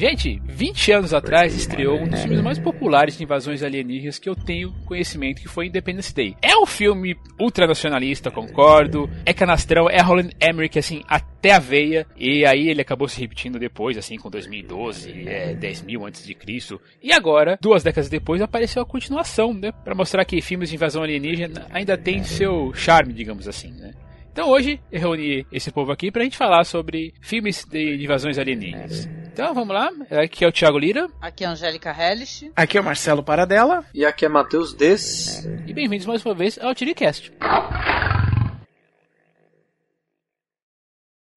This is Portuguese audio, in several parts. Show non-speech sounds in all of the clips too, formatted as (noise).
Gente, 20 anos atrás estreou um dos filmes mais populares de invasões alienígenas que eu tenho conhecimento, que foi Independence Day. É um filme ultranacionalista, concordo, é canastrão, é Roland Emmerich, assim, até a veia, e aí ele acabou se repetindo depois, assim, com 2012, é, 10 mil antes de Cristo, e agora, duas décadas depois, apareceu a continuação, né, pra mostrar que filmes de invasão alienígena ainda tem seu charme, digamos assim, né. Então hoje eu reuni esse povo aqui pra gente falar sobre filmes de invasões alienígenas. Então vamos lá, aqui é o Thiago Lira. Aqui é a Angélica Hellish. Aqui é o Marcelo Paradela. E aqui é Matheus Des. E bem-vindos mais uma vez ao TiriCast.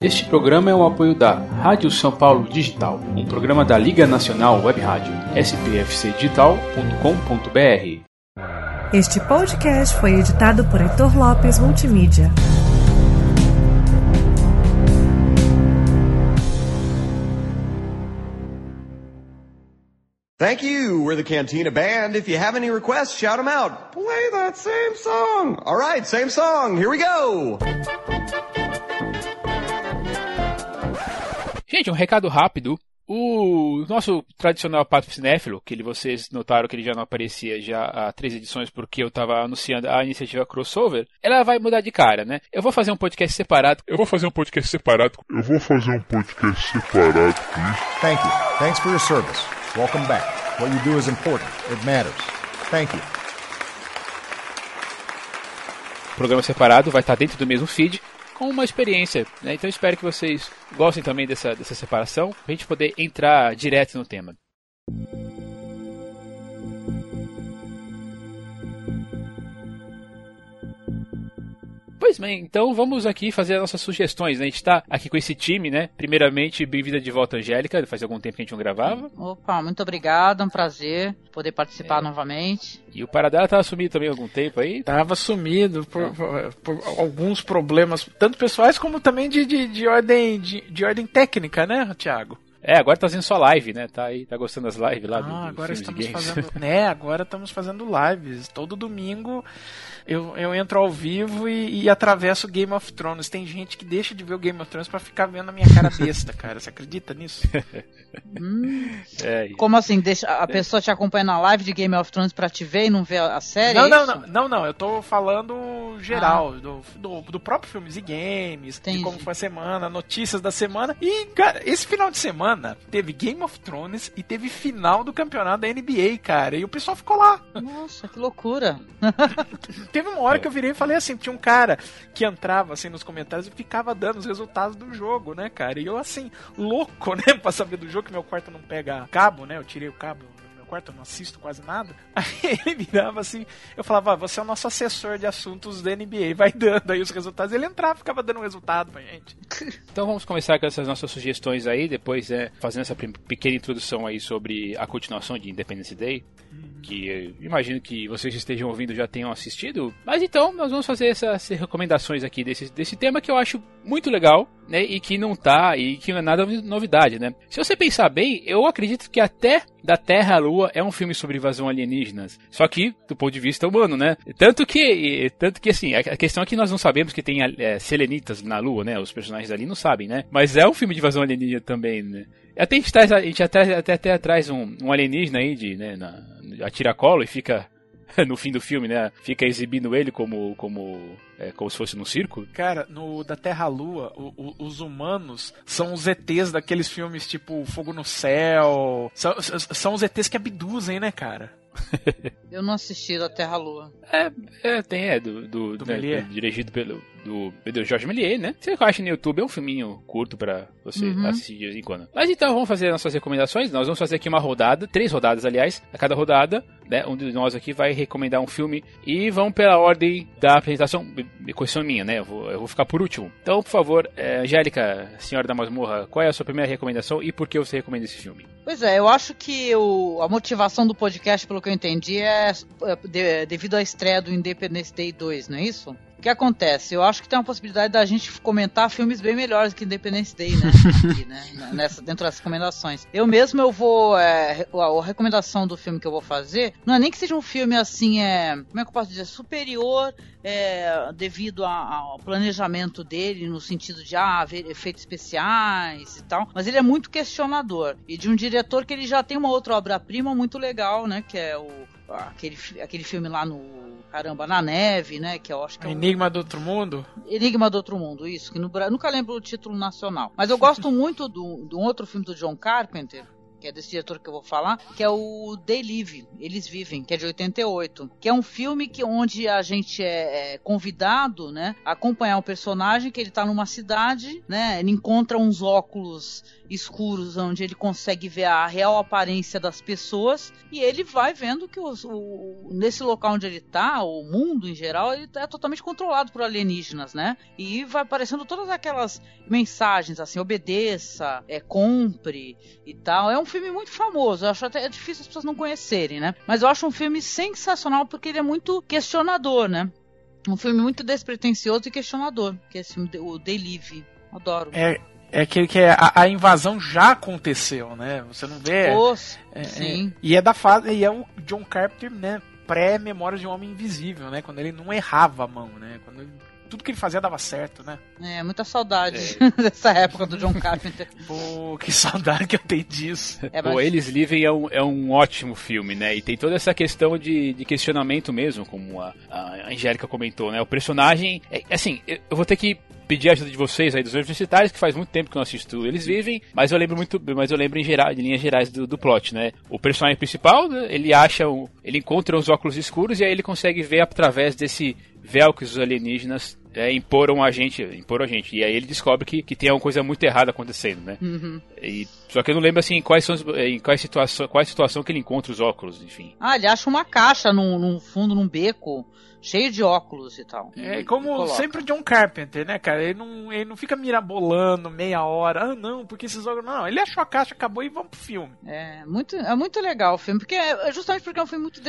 Este programa é um apoio da Rádio São Paulo Digital, um programa da Liga Nacional Web Rádio, spfcdigital.com.br. Este podcast foi editado por Heitor Lopes Multimídia. Thank you. We're the Cantina Band. If you have any requests, shout them out. Play that same song. All right, same song. Here we go. Gente, um recado rápido. O nosso tradicional Pato Cinéfilo, que ele, vocês notaram que ele já não aparecia já há três edições porque eu estava anunciando a iniciativa crossover, ela vai mudar de cara, né? Eu vou fazer um podcast separado. Eu vou fazer um podcast separado. Eu vou fazer um podcast separado com isso. Thank you. Thanks for your service. Welcome back. What you do is important. It matters. Thank you. O programa separado vai estar dentro do mesmo feed com uma experiência, né? Então espero que vocês gostem também dessa, dessa separação, para a gente poder entrar direto no tema. Pois bem, então vamos aqui fazer as nossas sugestões. Né? A gente está aqui com esse time, né? Primeiramente, bem-vinda de volta, Angélica. Faz algum tempo que a gente não gravava. Opa, muito obrigada, um prazer poder participar é. novamente. E o Paradela estava sumido também há algum tempo aí? Tava sumido por, por, por alguns problemas, tanto pessoais como também de, de, de ordem, de, de ordem técnica, né, Thiago? É, agora tá fazendo só live, né? Tá aí, tá gostando das lives lá ah, do, do agora estamos fazendo, (laughs) né? Agora estamos fazendo lives todo domingo eu, eu entro ao vivo e, e atravesso Game of Thrones. Tem gente que deixa de ver o Game of Thrones para ficar vendo a minha cara besta, (laughs) cara. Você acredita nisso? hum. é, Como assim? Deixa, a pessoa te acompanha na live de Game of Thrones pra te ver e não ver a série? Não, é não, não, não, não. Eu tô falando geral, ah. do, do, do, próprio filmes e games, Entendi. de como foi a semana, notícias da semana. E, cara, esse final de semana teve Game of Thrones e teve final do campeonato da NBA, cara. E o pessoal ficou lá. Nossa, que loucura. (laughs) Teve uma hora é. que eu virei e falei assim, tinha um cara que entrava assim nos comentários e ficava dando os resultados do jogo, né, cara? E eu assim, louco, (laughs) né, pra saber do jogo, que meu quarto não pega cabo, né? Eu tirei o cabo quarto, eu não assisto quase nada. (laughs) Aí ele virava assim, eu falava, ah, você é o nosso assessor de assuntos da NBA, vai dando aí os resultados. Ele entrava, ficava dando resultado pra gente. (laughs) Então vamos começar com essas nossas sugestões aí, depois é, fazendo essa pequena introdução aí sobre a continuação de Independence Day. Que imagino que vocês estejam ouvindo já tenham assistido. Mas então, nós vamos fazer essas recomendações aqui desse, desse tema que eu acho muito legal, né? E que não tá, e que não é nada novidade, né? Se você pensar bem, eu acredito que até da Terra à Lua é um filme sobre invasão alienígenas. Só que do ponto de vista humano, né? Tanto que, tanto que assim, a questão é que nós não sabemos que tem é, selenitas na Lua, né? Os personagens ali não sabem, né? Mas é um filme de invasão alienígena também, né? Até a gente, traz, a gente até, até, até traz um, um alienígena aí de, né, na, a e fica (laughs) no fim do filme, né? Fica exibindo ele como como é, como se fosse no circo. Cara, no da Terra Lua, o, o, os humanos são os ETs daqueles filmes tipo Fogo no Céu. São, são os ETs que abduzem, né, cara? Eu não assisti da Terra Lua. É, é tem, é, do, do, do né, dirigido pelo do, do Jorge Méliès, né? Você acha no YouTube, é um filminho curto para você uhum. assistir de vez em quando. Mas então, vamos fazer nossas recomendações. Nós vamos fazer aqui uma rodada, três rodadas, aliás. A cada rodada, né, um de nós aqui vai recomendar um filme e vamos pela ordem da apresentação, questão minha, né? Eu vou, eu vou ficar por último. Então, por favor, é, Angélica, senhora da masmorra, qual é a sua primeira recomendação e por que você recomenda esse filme? Pois é, eu acho que o, a motivação do podcast, pelo que eu entendi, é, é de, devido à estreia do Independence Day 2, não é isso? Que acontece? Eu acho que tem uma possibilidade da gente comentar filmes bem melhores que Independence Day, né? (laughs) Aqui, né? Nessa, dentro das recomendações. Eu mesmo eu vou. É, a, recomendação do filme que eu vou fazer não é nem que seja um filme assim, é. Como é que eu posso dizer? Superior é, devido a, ao planejamento dele, no sentido de ah, efeitos especiais e tal. Mas ele é muito questionador. E de um diretor que ele já tem uma outra obra-prima muito legal, né? Que é o aquele, aquele filme lá no caramba, na neve, né? Que eu acho que é um... Enigma do Outro Mundo? Enigma do Outro Mundo, isso, que no, nunca lembro o título nacional. Mas eu gosto (laughs) muito de um outro filme do John Carpenter, que é desse diretor que eu vou falar, que é o They Live, Eles Vivem, que é de 88, que é um filme que onde a gente é, é convidado, né, a acompanhar um personagem que ele está numa cidade, né, ele encontra uns óculos escuros onde ele consegue ver a real aparência das pessoas e ele vai vendo que os, o, nesse local onde ele está, o mundo em geral, ele é totalmente controlado por alienígenas, né? E vai aparecendo todas aquelas mensagens assim, obedeça, é, compre e tal. É um filme muito famoso, eu acho até difícil as pessoas não conhecerem, né? Mas eu acho um filme sensacional porque ele é muito questionador, né? Um filme muito despretensioso e questionador, que é esse filme, o Delive. Adoro. É, é aquele que é, a, a, invasão já aconteceu, né? Você não vê. Nossa, é, é, sim. e é da fase. E é o John Carpenter, né? Pré-Memórias de um Homem Invisível, né? Quando ele não errava a mão, né? Quando ele, tudo que ele fazia dava certo, né? É, muita saudade é. (laughs) dessa época do John Carpenter. (laughs) Pô, que saudade que eu tenho disso. É, mas... Pô, Eles Livem é um, é um ótimo filme, né? E tem toda essa questão de, de questionamento mesmo, como a, a Angélica comentou, né? O personagem. É, assim, eu vou ter que pedir a ajuda de vocês aí dos universitários, que faz muito tempo que eu não assisto Eles Vivem, mas eu lembro muito, mas eu lembro em geral, em linhas gerais do, do plot, né? O personagem principal, né, ele acha, um, ele encontra os óculos escuros e aí ele consegue ver através desse véu que os alienígenas é, imporam a gente, imporam a gente. E aí ele descobre que, que tem alguma coisa muito errada acontecendo, né? Uhum. E, só que eu não lembro assim quais são em quais situação, qual é a situação que ele encontra os óculos, enfim. Ah, ele acha uma caixa num, num fundo, num beco cheio de óculos e tal. É como coloca. sempre o John Carpenter, né, cara? Ele não, ele não fica mirabolando meia hora. Ah, não, porque esses óculos. Não, ele achou a caixa, acabou e vamos pro filme. É muito, é muito legal o filme, porque é, é justamente porque é um filme muito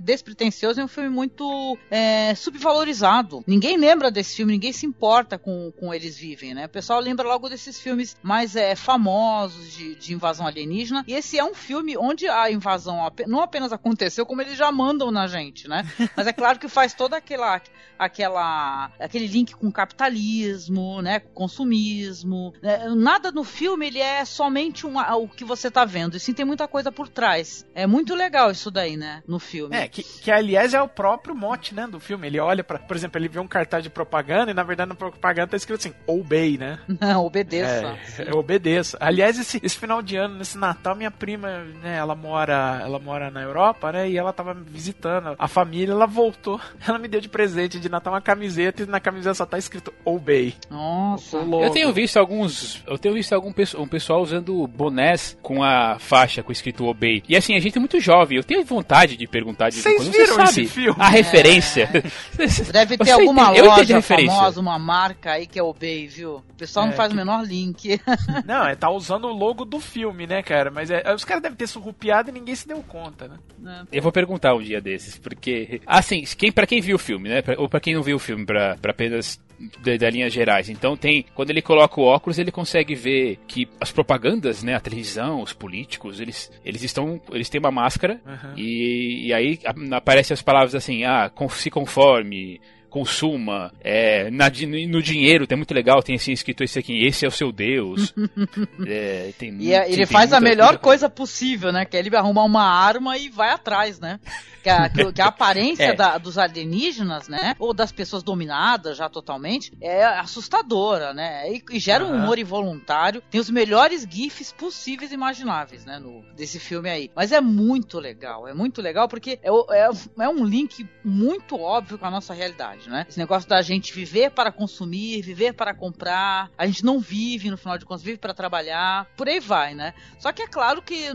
despretensioso e é um filme muito é, subvalorizado. Ninguém lembra desse filme, ninguém se importa com, com eles vivem, né? O pessoal lembra logo desses filmes mais é, famosos de, de invasão alienígena. E esse é um filme onde a invasão não apenas aconteceu, como eles já mandam na gente, né? (laughs) Mas é claro que faz toda aquela, aquela aquele link com capitalismo, né, com consumismo. Né? Nada no filme ele é somente um, o que você está vendo, e sim tem muita coisa por trás. É muito legal isso daí, né, no filme. É, que, que aliás é o próprio mote, né, do filme. Ele olha para, por exemplo, ele vê um cartaz de propaganda e na verdade na propaganda tá escrito assim, obey, né? (laughs) Não, obedeça. É, é, obedeça. Aliás, esse, esse final de ano, nesse Natal, minha prima, né, ela mora, ela mora na Europa, né, e ela tava visitando a família, ela voltou, ela me deu de presente de Natal uma camiseta e na camiseta só tá escrito Obey. Nossa. Eu tenho visto alguns. Eu tenho visto algum um pessoal usando bonés com a faixa com escrito Obey. E assim, a gente é muito jovem. Eu tenho vontade de perguntar de Vocês quando viram você sabe esse filme? a referência. É. (laughs) Deve ter alguma tem, loja famosa, uma marca aí que é Obey, viu? O pessoal não é, faz que... o menor link. (laughs) Não, é tá usando o logo do filme, né, cara? Mas é, os caras devem ter surrupiado e ninguém se deu conta, né? É. Eu vou perguntar um dia desses, porque assim, quem para quem viu o filme, né? Ou para quem não viu o filme, para apenas da, linhas gerais. Então tem, quando ele coloca o óculos, ele consegue ver que as propagandas, né, a televisão, os políticos, eles, eles estão, eles têm uma máscara uhum. e, e aí aparecem as palavras assim, ah, se conforme, consuma, é, na, no dinheiro, tem muito legal, tem assim escrito esse aqui, esse é o seu Deus. (laughs) é, tem, e é, ele faz a melhor coisa possível, né? Que é ele arrumar uma arma e vai atrás, né? que a, que a (laughs) aparência é. da, dos alienígenas, né? Ou das pessoas dominadas já totalmente, é assustadora, né? E, e gera uhum. um humor involuntário. Tem os melhores GIFs possíveis e imagináveis, né? No, desse filme aí. Mas é muito legal, é muito legal porque é, é, é um link muito óbvio com a nossa realidade, né? Esse negócio da gente viver para consumir, viver para comprar. A gente não vive, no final de contas, vive para trabalhar. Por aí vai, né? Só que é claro que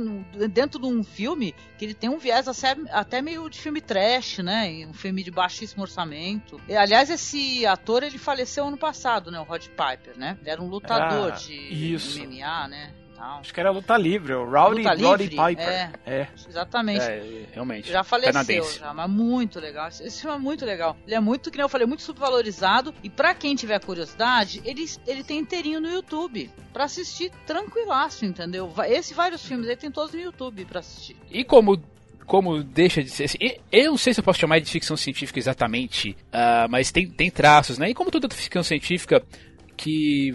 dentro de um filme que ele tem um viés até meio meio de filme trash, né? Um filme de baixíssimo orçamento. E, aliás, esse ator ele faleceu ano passado, né? O Rod Piper, né? Ele era um lutador ah, de isso. MMA, né? Tal. Acho que era luta livre, o Rowdy, Luta Rowdy livre? Piper. É. é. Exatamente. É, realmente. Já faleceu, Canadense. já, mas muito legal. Esse esse filme é muito legal. Ele é muito, que nem eu falei, muito subvalorizado. E pra quem tiver curiosidade, ele, ele tem inteirinho no YouTube. Pra assistir tranquilaço, entendeu? Esse vários filmes aí tem todos no YouTube pra assistir. E como como deixa de ser assim, eu não sei se eu posso chamar de ficção científica exatamente, ah, mas tem, tem traços, né? E como toda ficção científica que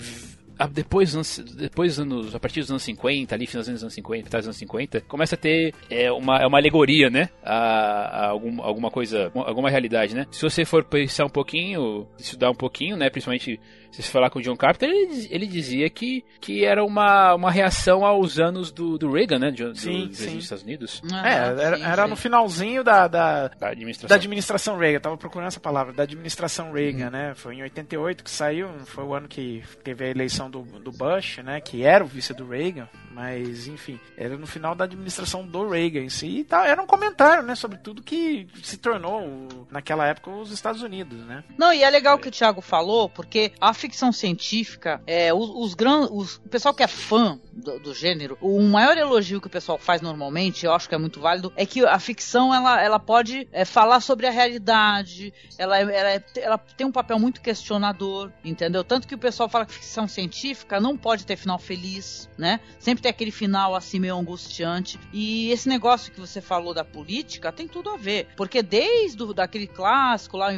depois, depois anos, a partir dos anos 50, ali finalzinho dos anos 50, metade dos anos 50, começa a ter é, uma, é uma alegoria, né? A, a algum, alguma coisa, alguma realidade, né? Se você for pensar um pouquinho, estudar um pouquinho, né? Principalmente se você falar com o John Carpenter, ele, ele dizia que, que era uma, uma reação aos anos do, do Reagan, né? Do, do Sim, presidente sim. dos Estados Unidos. É, Ah, era, sim, era sim. no finalzinho da, da, Da administração. da administração Reagan. Eu tava procurando essa palavra, da administração Reagan, né? Foi em 88 que saiu, foi o ano que teve a eleição do, do Bush, né? Que era o vice do Reagan, mas enfim, era no final da administração do Reagan em si. E tá, era um comentário, né? Sobre tudo que se tornou, naquela época, os Estados Unidos, né? Não, e é legal o que o Thiago falou, porque a ficção científica, é, os, os gran, os, o pessoal que é fã do, do gênero, o maior elogio que o pessoal faz normalmente, eu acho que é muito válido, é que a ficção ela, ela pode é, falar sobre a realidade, ela, é- ela, é- ela tem um papel muito questionador, entendeu? Tanto que o pessoal fala que ficção científica não pode ter final feliz, né? Sempre tem aquele final assim meio angustiante. E esse negócio que você falou da política tem tudo a ver, porque desde o, daquele clássico lá,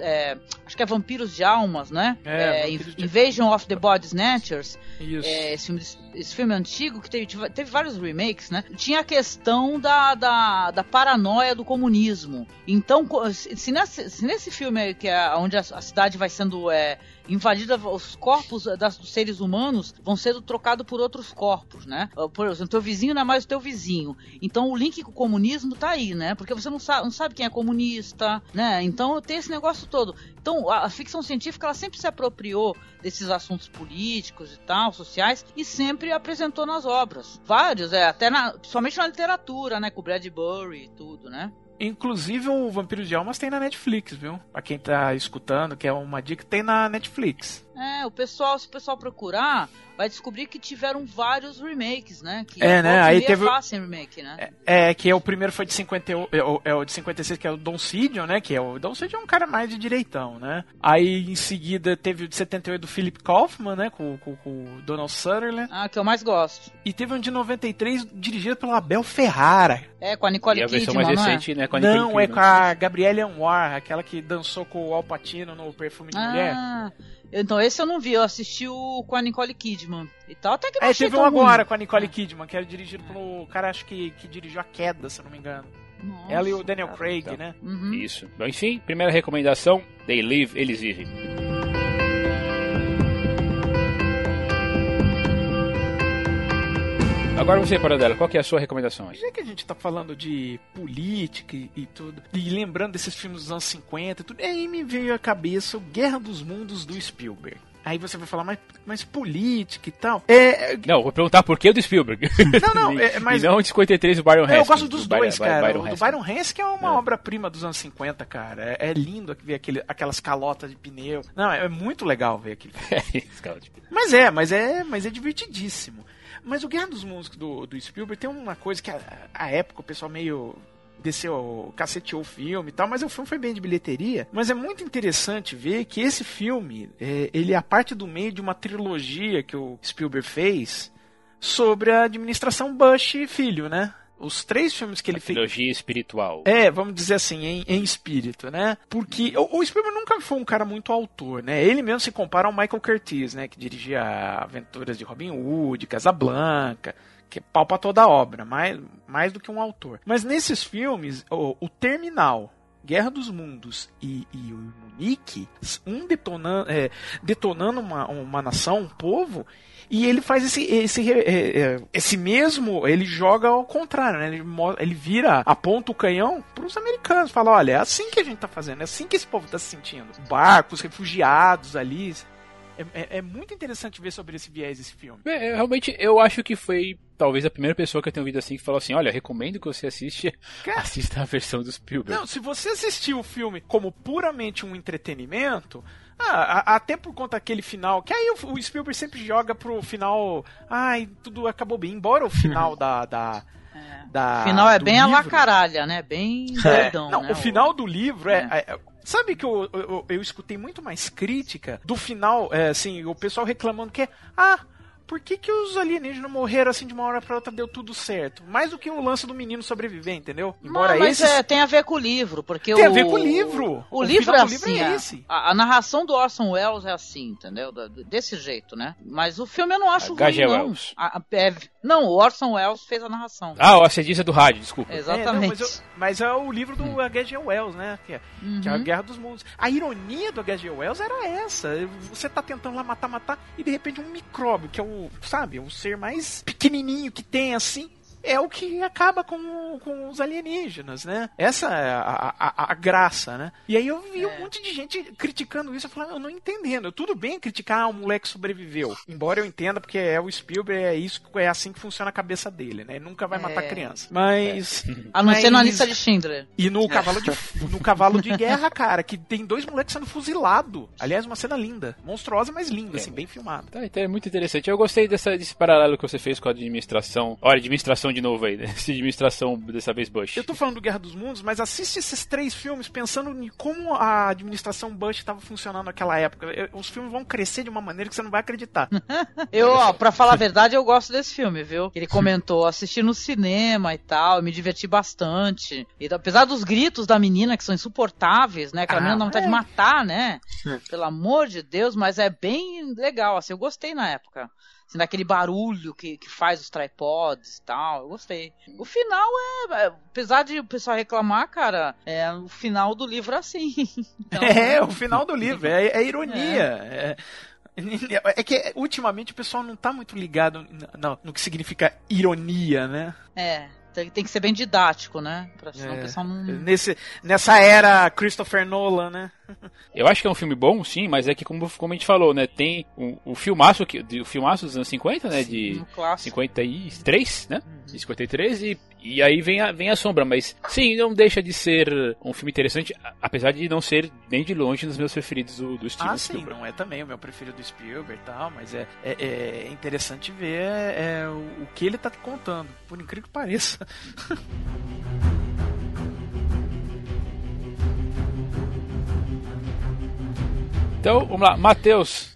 é, acho que é Vampiros de Almas, né? É, É, de- Invasion of the Body Snatchers, Isso. é, esse, filme, esse filme antigo que teve, teve vários remakes, né? Tinha a questão da, da, da paranoia do comunismo. Então, se se nesse, se nesse filme que é onde a, a cidade vai sendo é, invadida, os corpos das, dos seres humanos vão sendo trocados por outros corpos, né? Por exemplo, teu vizinho não é mais o teu vizinho. Então, o link com o comunismo tá aí, né? Porque você não sabe, não sabe quem é comunista, né? Então, tem esse negócio todo. Então, a, a ficção científica, ela sempre se apropriou desses assuntos políticos e tal, sociais, e sempre apresentou nas obras. Vários, é, até na, principalmente na literatura, né? Com o Bradbury e tudo, né? Inclusive o Vampiros de Almas tem na Netflix, viu? Pra quem tá escutando, que é uma dica, tem na Netflix. É, o pessoal, se o pessoal procurar, vai descobrir que tiveram vários remakes, né? Que É, né? Aí meia teve- fazem remake, né? É, que é o primeiro foi de 58, é o, é o de 56, que é o Don Sidion, né? Que é o Don Sidion é um cara mais de direitão, né? Aí em seguida teve o de 78 do Philip Kaufman, né? Com, com, com o Donald Sutherland. Ah, que eu mais gosto. E teve um de 93 dirigido pelo Abel Ferrara. É, com a Nicole E a versão Kidman, mais não é? recente, né? Com a Nicole Não, é Kidman. com a Gabrielle Anwar, aquela que dançou com o Al Pacino no Perfume de Mulher. Então esse eu não vi, eu assisti o com a Nicole Kidman e tal, até que não É, teve um agora ruim. com a Nicole Kidman, que era dirigido pelo cara, acho que, que dirigiu A Queda, se eu não me engano. Nossa, Ela e o Daniel cara. Craig, então. né? Uhum. Isso. Bom, enfim, primeira recomendação: They Live, Eles Vivem. Agora você, Paradela, qual que é a sua recomendação aí? Já que a gente tá falando de política e, e tudo, e lembrando desses filmes dos anos 50 e tudo, aí me veio à cabeça o Guerra dos Mundos do Spielberg. Aí você vai falar, mas, mas política e tal. É, é, Não, vou perguntar por que o do Spielberg. Não, não, (laughs) é, mas- E não de 53 do Byron É, eu gosto dos do Byron- dois, cara. Byron o do. Byron Haskins é uma É. obra-prima dos anos 50, cara. É, é lindo ver aquele, aquelas calotas de pneu. Não, é muito legal ver aquilo. (laughs) É isso, cara. Mas é, mas é, mas é divertidíssimo. Mas o Guerra dos Mundos do, do Spielberg tem uma coisa que a, a época o pessoal meio desceu, caceteou o filme e tal, mas o filme foi bem de bilheteria. Mas é muito interessante ver que esse filme, é, ele é a parte do meio de uma trilogia que o Spielberg fez sobre a administração Bush filho, né? Os três filmes que ele fez. Trilogia espiritual. É, vamos dizer assim, em, em espírito, né? Porque o, o Spielberg nunca foi um cara muito autor, né? Ele mesmo se compara ao Michael Curtiz, né? Que dirigia Aventuras de Robin Hood, Casablanca, que é pau pra toda a obra, mais, mais do que um autor. Mas nesses filmes, o, o Terminal, Guerra dos Mundos e, e o Munique, um detonando, é, detonando uma, uma nação, um povo, e ele faz esse, esse, é, esse mesmo, ele joga ao contrário, né? Ele, ele vira, aponta o canhão pros americanos, fala, olha, é assim que a gente tá fazendo, é assim que esse povo tá se sentindo. Barcos, refugiados ali. É, é- é muito interessante ver sobre esse viés esse filme. É, realmente, eu acho que foi talvez a primeira pessoa que eu tenho ouvido assim que falou assim: olha, recomendo que você assiste, (laughs) Cara. assista a versão do Spielberg. Não, se você assistir o filme como puramente um entretenimento, ah, a- até por conta daquele final, que aí o, o Spielberg sempre joga pro final, ai, tudo acabou bem, embora o final da, da, (laughs) da O final é bem a livro- caralha, né? Bem (laughs) doidão, Não, né? o final do livro é. é- é- Sabe que eu, eu, eu- escutei muito mais crítica do final, é, assim, o pessoal reclamando que é. Ah, por que, que os alienígenas morreram assim de uma hora pra outra deu tudo certo? Mais do que o lance do menino sobreviver, entendeu? Embora Não, mas é, tem a ver com o livro, porque Tem o... a ver com o livro. O, O livro final é do livro assim, é a- esse. A, a narração do Orson Welles é assim, entendeu? Desse jeito, né? Mas o filme eu não acho H.G. ruim, não. Wells. A- a- é- não, o Orson Welles fez a narração. Ah, você disse do rádio, desculpa. É, não, Exatamente. mas, eu- mas é o livro do H.G. Wells, né? Que é, que é a Uhum. Guerra dos Mundos. A ironia do H.G. Wells era essa. Você tá tentando lá matar, matar, e de repente um micróbio, que é o, sabe, um ser mais pequenininho que tem assim. É o que acaba com, com os alienígenas, né? Essa é a, a, a graça, né? E aí eu vi É. um monte de gente criticando isso. Eu falei, eu não entendendo. Tudo bem criticar ah, um moleque sobreviveu. Embora eu entenda, porque é o Spielberg, é isso, é assim que funciona a cabeça dele, né? Ele nunca vai matar É. criança. Mas. (laughs) A não ser na lista de Schindler. e no cavalo, de, no cavalo de guerra, cara, que tem dois moleques sendo fuzilados. Aliás, uma cena linda. Monstruosa, mas linda, assim, bem filmada. Tá, então é muito interessante. Eu gostei dessa, desse paralelo que você fez com a administração. Olha, administração de novo aí, né? (laughs) Essa administração dessa vez Bush. Eu tô falando do Guerra dos Mundos, mas assiste esses três filmes pensando em como a administração Bush estava funcionando naquela época. Os filmes vão crescer de uma maneira que você não vai acreditar. (laughs) Eu, ó, pra falar a verdade, eu gosto desse filme, viu? Ele comentou, assisti no cinema e tal, eu me diverti bastante. E apesar dos gritos da menina, que são insuportáveis, né? Aquela Ah, menina dá vontade é. de matar, né? Pelo amor de Deus, mas é bem legal, assim, eu gostei na época. Assim, daquele barulho que, que faz os tripods e tal, eu gostei. O final é, é, apesar de o pessoal reclamar, cara, é o final do livro é assim. (laughs) Então, É, o final do livro, é, é ironia. É. é que ultimamente o pessoal não tá muito ligado no, no que significa ironia, né? É, tem, que ser bem didático, né? Pra, É. o pessoal não. Nesse, nessa era Christopher Nolan, né? Eu acho que é um filme bom, sim, mas é que, como, como a gente falou, né? Tem o, o filmaço, que, de- o filmaço dos anos 50, né? De No clássico. 53, né? De 53 e, e aí vem a, vem a sombra, mas sim, não deixa de ser um filme interessante, apesar de não ser nem de longe dos meus preferidos do, do Steven Ah, sim, Spielberg. não é também o meu preferido do Spielberg e tal, mas é, é, é interessante ver é, o, o que ele tá contando, por incrível que pareça. (laughs) Então, vamos lá, Matheus,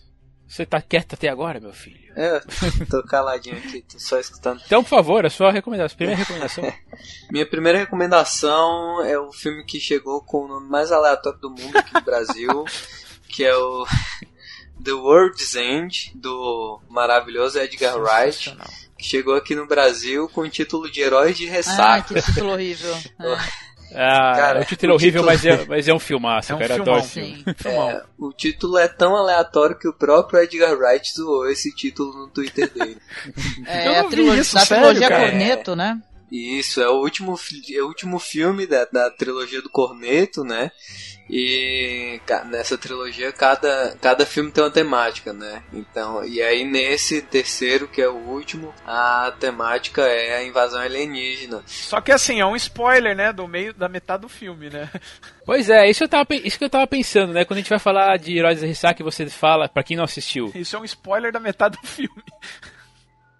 você tá quieto até agora, meu filho? É, tô caladinho aqui, tô só escutando. Então, por favor, a sua recomendação, primeira recomendação. (laughs) Minha primeira recomendação é o filme que chegou com o nome mais aleatório do mundo aqui no Brasil, (laughs) que é o The World's End, do maravilhoso Edgar Wright, que chegou aqui no Brasil com o título de Heróis de Ah, Ressaca. que título horrível. (laughs) É. Ah, Cara, o título é horrível, título- mas, é, (laughs) mas é um filmaço, É um cara. filmão. Filme. É, o título é tão aleatório que o próprio Edgar Wright zoou esse título no Twitter dele. (laughs) É, Eu a vi trilogia, isso, sério, trilogia cara? Corneto, né? E Isso, é o último, é o último filme da, da trilogia do Corneto, né? E nessa trilogia cada, cada filme tem uma temática, né? Então, e aí nesse terceiro, que é o último, a temática é a invasão alienígena. Só que assim, é um spoiler, né, do meio da metade do filme, né? (laughs) Pois é, isso, eu tava, isso que eu tava pensando, né? Quando a gente vai falar de Heróis da Ressaca, você fala, pra quem não assistiu, Isso é um spoiler da metade do filme. (laughs)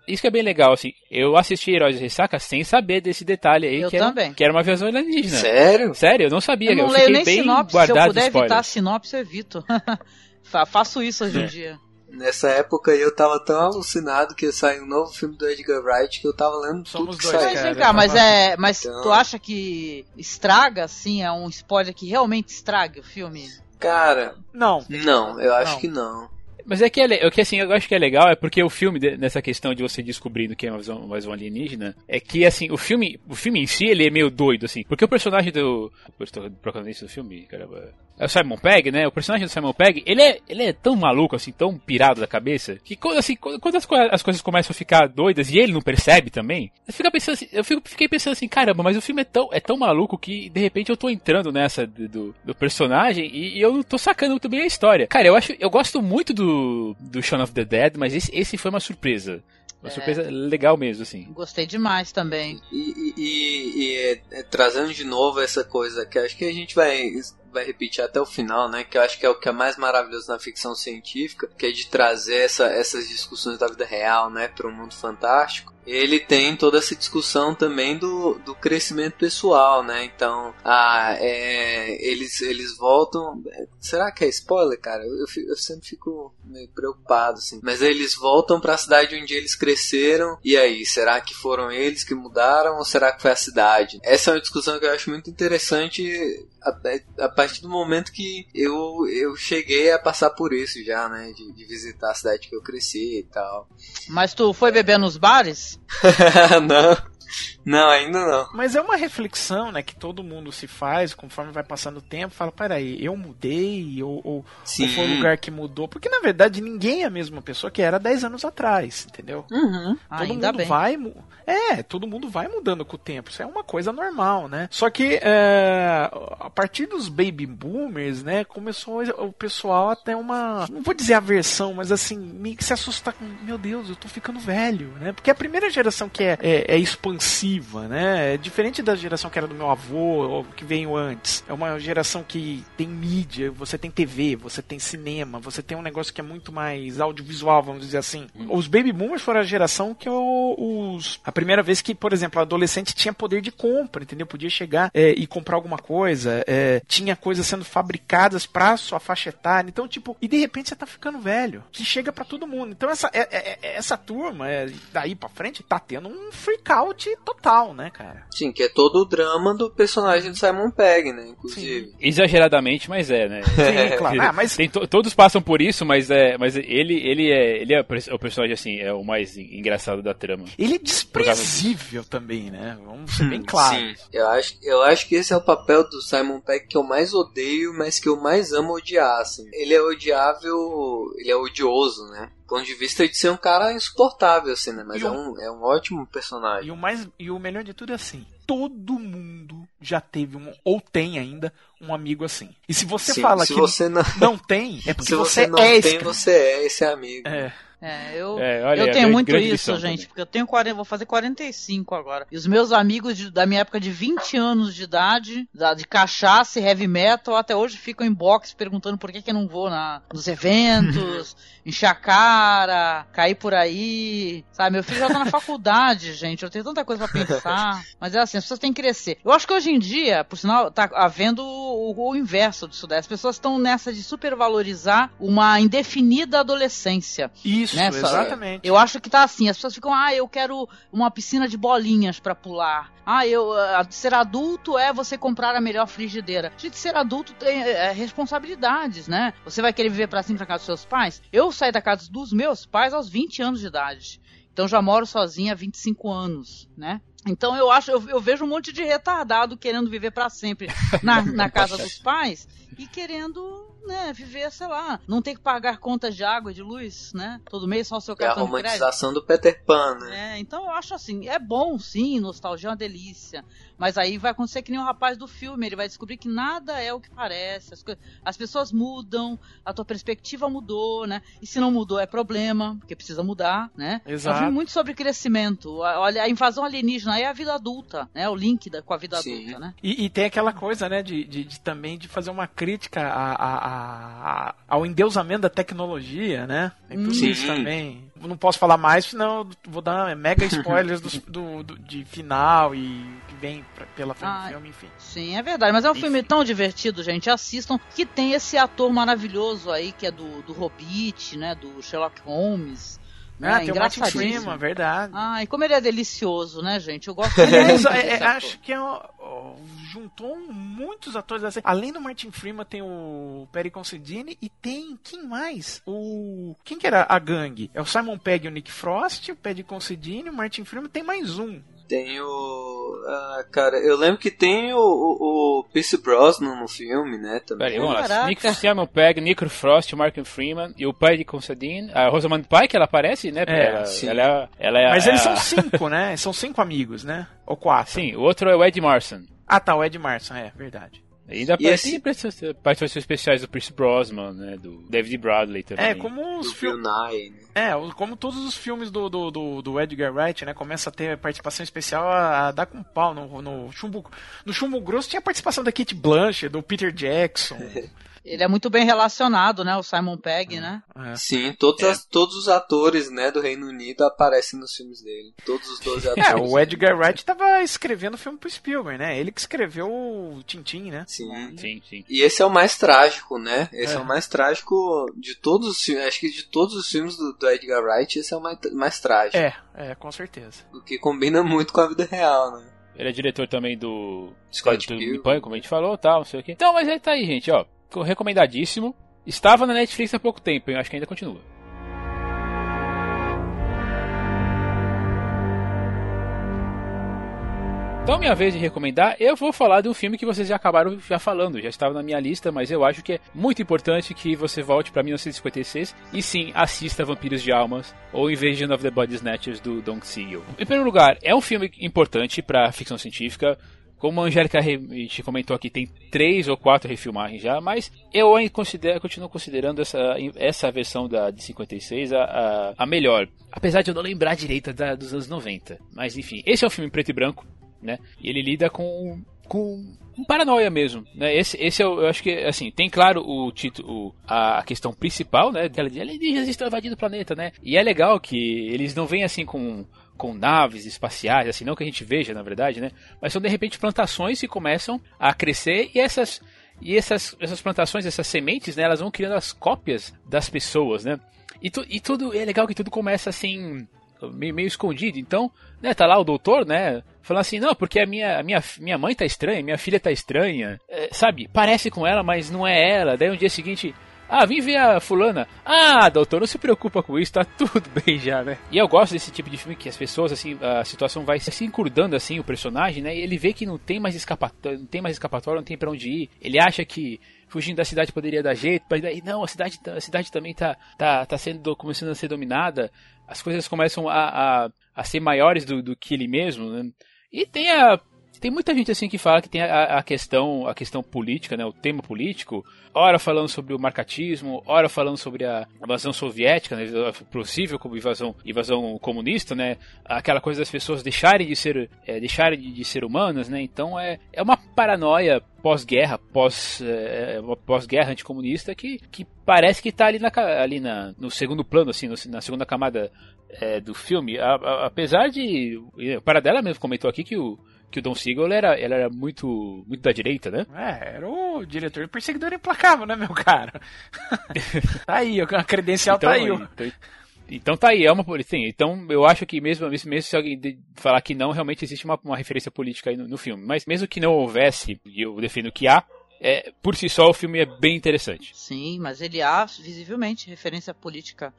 isso que é bem legal, assim, eu assisti Heróis da Ressaca sem saber desse detalhe aí, Eu que, era, também. que era uma invasão alienígena. Sério? Sério, eu não sabia, Eu não fiquei leio nem bem sinopse. Se eu guardado puder de evitar sinopse, eu evito. (laughs) Fa- Faço isso hoje É. em dia. Nessa época aí eu tava tão alucinado que ia sair um novo filme do Edgar Wright que eu tava lendo Somos tudo que dois, saiu. Cara, vem cá, eu mas é. Mas Então- tu acha que estraga, assim, é um spoiler que realmente estraga o filme? Cara, Não. não, eu acho Não. que não. Mas é que, é, le- é que assim, eu acho que é legal é porque o filme, nessa questão de você descobrindo que é mais um, mais um alienígena, é que assim, o filme, o filme em si, ele é meio doido, assim. Porque o personagem do. Estou protagonista do filme, caramba. É o Simon Pegg, né? O personagem do Simon Pegg, ele é, ele é tão maluco, assim, tão pirado da cabeça, que quando, assim, quando, quando as, as coisas começam a ficar doidas e ele não percebe também, eu, fico pensando assim, eu fico, fiquei pensando assim, caramba, mas o filme é tão, é tão maluco que de repente eu tô entrando nessa do, do, do personagem e, e eu não tô sacando muito bem a história. Cara, eu acho, eu gosto muito do, do Shaun of the Dead, mas esse, esse foi uma surpresa. Uma É. surpresa legal mesmo, assim. Gostei demais também. E, e- e- e, é, é, trazendo de novo essa coisa que acho que a gente vai, vai repetir até o final, né? Que eu acho que é o que é mais maravilhoso na ficção científica, que é de trazer essa, essas discussões da vida real, né, para o mundo fantástico. Ele tem toda essa discussão também do, do crescimento pessoal, né? Então, ah, é, eles, eles voltam. Será que é spoiler, cara? Eu, eu sempre fico meio preocupado, assim. Mas eles voltam para a cidade onde eles cresceram. E aí, será que foram eles que mudaram ou será que foi a cidade? Essa é uma discussão que eu acho muito interessante a, a partir do momento que eu, eu cheguei a passar por isso já, né? De, de visitar a cidade que eu cresci e tal. Mas tu foi beber nos bares? (laughs) não. Não, ainda não. Mas é uma reflexão, né, que todo mundo se faz conforme vai passando o tempo. Fala, peraí, eu mudei ou, ou, Sim. ou foi o lugar que mudou? Porque na verdade ninguém é a mesma pessoa que era 10 anos atrás, entendeu? Uhum. Todo Ainda mundo bem. vai. É, todo mundo vai mudando com o tempo. Isso é uma coisa normal, né? Só que é, a partir dos baby boomers, né, começou o pessoal até uma. Não vou dizer aversão, mas assim, meio que se assustar com. Meu Deus, eu tô ficando velho, né? Porque a primeira geração que é, é, é expansiva, né? É diferente da geração que era do meu avô, ou que veio antes. É uma geração que tem mídia, você tem TV, você tem cinema, você tem um negócio que é muito mais audiovisual, vamos dizer assim. Os baby boomers foram a geração que o- os. A primeira vez que, por exemplo, o adolescente tinha poder de compra, entendeu? Podia chegar é, e comprar alguma coisa, é, tinha coisas sendo fabricadas pra sua faixa etária. Então, tipo, e de repente você tá ficando velho, que chega pra todo mundo. Então, essa, é- é- é- essa turma, é, daí pra frente, tá tendo um freak out total, né, cara? Sim, que é todo o drama do personagem do Simon Pegg, né? Inclusive. Exageradamente, mas é, né? Sim, (laughs) claro. Ah, mas Tem to- todos passam por isso, mas é, mas ele, ele é, ele é o pers- o personagem assim, é o mais en- engraçado da trama. ele é desprezível também, né? Vamos ser bem claros. Sim, eu acho, eu acho que esse é o papel do Simon Pegg que eu mais odeio, mas que eu mais amo odiar, assim. Ele é odiável, ele é odioso, né? Ponto de vista de ser um cara insuportável, assim, né? Mas E é, um- é um ótimo personagem. E o mais e o melhor de tudo é assim, todo mundo já teve um ou tem ainda um amigo assim. E se você Sim, fala se que você não, não tem, é (laughs) porque se você, você não é tem, esse você é esse amigo. É. É, eu, É, olha, eu é tenho muito isso, gente, também. porque eu tenho 40, vou fazer 45 agora. E os meus amigos de- da minha época de 20 anos de idade, da- de cachaça e heavy metal, até hoje ficam em box perguntando por que, que eu não vou na, nos eventos, (laughs) encher a cara, cair por aí. Sabe, meu filho já tá na faculdade, (laughs) gente. Eu tenho tanta coisa pra pensar. Mas é assim, as pessoas têm que crescer. Eu acho que hoje em dia, por sinal, tá havendo o, o inverso disso daí. As pessoas estão nessa de supervalorizar uma indefinida adolescência. Isso, Né, exatamente. Eu acho que tá assim, as pessoas ficam, ah, eu quero uma piscina de bolinhas pra pular. Ah, eu ah, ser adulto é você comprar a melhor frigideira. Gente, ser adulto tem é, responsabilidades, né? Você vai querer viver pra cima pra casa dos seus pais? Eu saí da casa dos meus pais aos 20 anos de idade. Então já moro sozinha há 25 anos, né? Então eu acho, eu, eu vejo um monte de retardado querendo viver pra sempre na, na (laughs) casa dos pais e querendo, né, viver, sei lá, não ter que pagar contas de água e de luz, né? Todo mês só o seu É a cartão de crédito. romantização do Peter Pan, né? É, então eu acho assim, é bom sim, nostalgia é uma delícia. Mas aí vai acontecer que nem o rapaz do filme, ele vai descobrir que nada é o que parece. As, as pessoas mudam, a tua perspectiva mudou, né? E se não mudou é problema, porque precisa mudar, né? É um Exato. filme muito sobre crescimento. A- Olha, a invasão alienígena é a vida adulta, né? O link da, com a vida Sim. adulta, né? E, e tem aquela coisa, né, de, de- de também de fazer uma crítica a- a- a- ao endeusamento da tecnologia, né? Tem tudo Sim. isso também. Não posso falar mais, senão vou dar mega spoilers dos- do, do- de final e que vem pra- pela frente Ah, do filme, enfim. Sim, é verdade. Mas é um Enfim. filme tão divertido, gente. Assistam. Que tem esse ator maravilhoso aí, que é do, do Hobbit, né? Do Sherlock Holmes. Né? Ah, tem o Martin. Freeman, verdade. Ai, como ele é delicioso, né, gente? Eu gosto Aliás, muito é- é, acho que é, ó, juntou muitos atores assim. Além do Martin Freeman, tem o Perry Considine e tem quem mais? O quem que era a gangue? É o Simon Pegg e o Nick Frost, o Perry Considine, o Martin Freeman, tem mais um. Tem o. Ah, cara, eu lembro que tem o, o, o Pierce Brosnan no filme, né? Também. Peraí, vamos lá. Nick Simon Pegg, Nick Frost, Mark Freeman e o pai de Considine. A Rosamund Pike, ela aparece, né? É, ela, sim. ela, é- ela é Mas a- eles são cinco, né? São cinco amigos, né? Ou quatro. Sim, o outro é o Ed Marson. Ah, tá, o Ed Marson, é, verdade. E ainda E esse- tem participações especiais do Pierce Brosnan, né? Do David Bradley também. É, como os Do Bill filmes. Né? É, como todos os filmes do, do, do, do Edgar Wright, né? Começa a ter participação especial a, a dar com pau. No, no, chumbo, no Chumbo Grosso tinha participação da Kate Blanchett, do Peter Jackson. (laughs) Ele é muito bem relacionado, né? O Simon Pegg, né? É. Sim, todos, É. as- todos os atores né, do Reino Unido aparecem nos filmes dele. Todos os 12 atores. É, o Edgar Wright tava escrevendo o filme pro Spielberg, né? Ele que escreveu o Tintin, né? Sim. Sim, sim. E esse é o mais trágico, né? Esse é, É. o mais trágico de todos os filmes. Acho que de todos os filmes do, do Edgar Wright, esse é o mais, mais trágico. É, é, com certeza. O que combina muito com a vida real, né? Ele é diretor também do Scott do Pilgrim. Pânico, como a gente falou, tal, não sei o quê. Então, mas aí tá aí, gente, ó. Recomendadíssimo. Estava na Netflix há pouco tempo, eu acho que ainda continua. Então, minha vez de recomendar, eu vou falar de um filme que vocês já acabaram já falando, já estava na minha lista, mas eu acho que é muito importante que você volte para 1956 e sim, assista Vampiros de Almas ou Invasion of the Body Snatchers do Don Siegel. Em primeiro lugar, é um filme importante para ficção científica, como a Angélica te comentou aqui, tem três ou quatro refilmagens já, mas eu considero, continuo considerando essa, essa versão da de 56 a, a, a melhor. Apesar de eu não lembrar direito da, dos anos 90. Mas enfim, esse é um filme preto e branco, né? E ele lida com, com, paranoia mesmo, né? Esse, esse é, o- eu acho que, assim, tem claro o título, a, questão principal, né? Ela diz, alienígenas estão invadindo o planeta, né? E é legal que eles não vêm assim com com naves espaciais, assim, não que a gente veja, na verdade, né? Mas são de repente plantações que começam a crescer e essas e essas, essas plantações, essas sementes, né, elas vão criando as cópias das pessoas, né? E, tu, e tudo é legal que tudo começa assim meio, meio escondido. Então, né, tá lá o doutor, né, falando assim, não, porque a minha, a minha, minha mãe tá estranha, minha filha tá estranha, É, sabe? Parece com ela, mas não é ela. Daí um dia seguinte, ah, vim ver a fulana. Ah, doutor, não se preocupa com isso, tá tudo (laughs) bem já, né? E eu gosto desse tipo de filme que as pessoas, assim, a situação vai se encurdando, assim, o personagem, né? E ele vê que não tem mais escapatória, não tem mais escapatória, não tem pra onde ir. Ele acha que fugindo da cidade poderia dar jeito, mas daí, não, a cidade, a cidade também tá, tá, tá sendo, começando a ser dominada. As coisas começam a, a, a ser maiores do, do que ele mesmo, né? E tem a tem muita gente assim que fala que tem a, a questão a questão política, né, o tema político, ora falando sobre o marcatismo, ora falando sobre a invasão soviética, né, possível como invasão invasão comunista, né, aquela coisa das pessoas deixarem de ser é, deixarem de, de ser humanas, né, então é, é uma paranoia pós-guerra, pós é, pós-guerra anticomunista que, que parece que está ali na ali na, no segundo plano assim, no- na segunda camada é, do filme, A- a- apesar de o Paradela mesmo comentou aqui que o que o Don Siegel era, ele era muito muito da direita, né? É, era o diretor perseguidor implacável, né, meu cara? (laughs) tá aí, a credencial tá aí. ó. então, então tá aí, é uma sim, Então eu acho que mesmo, mesmo mesmo se alguém falar que não, realmente existe uma, uma referência política aí no, no filme. Mas mesmo que não houvesse, e eu defendo que há, é, por si só o filme é bem interessante. Sim, mas ele há visivelmente referência política.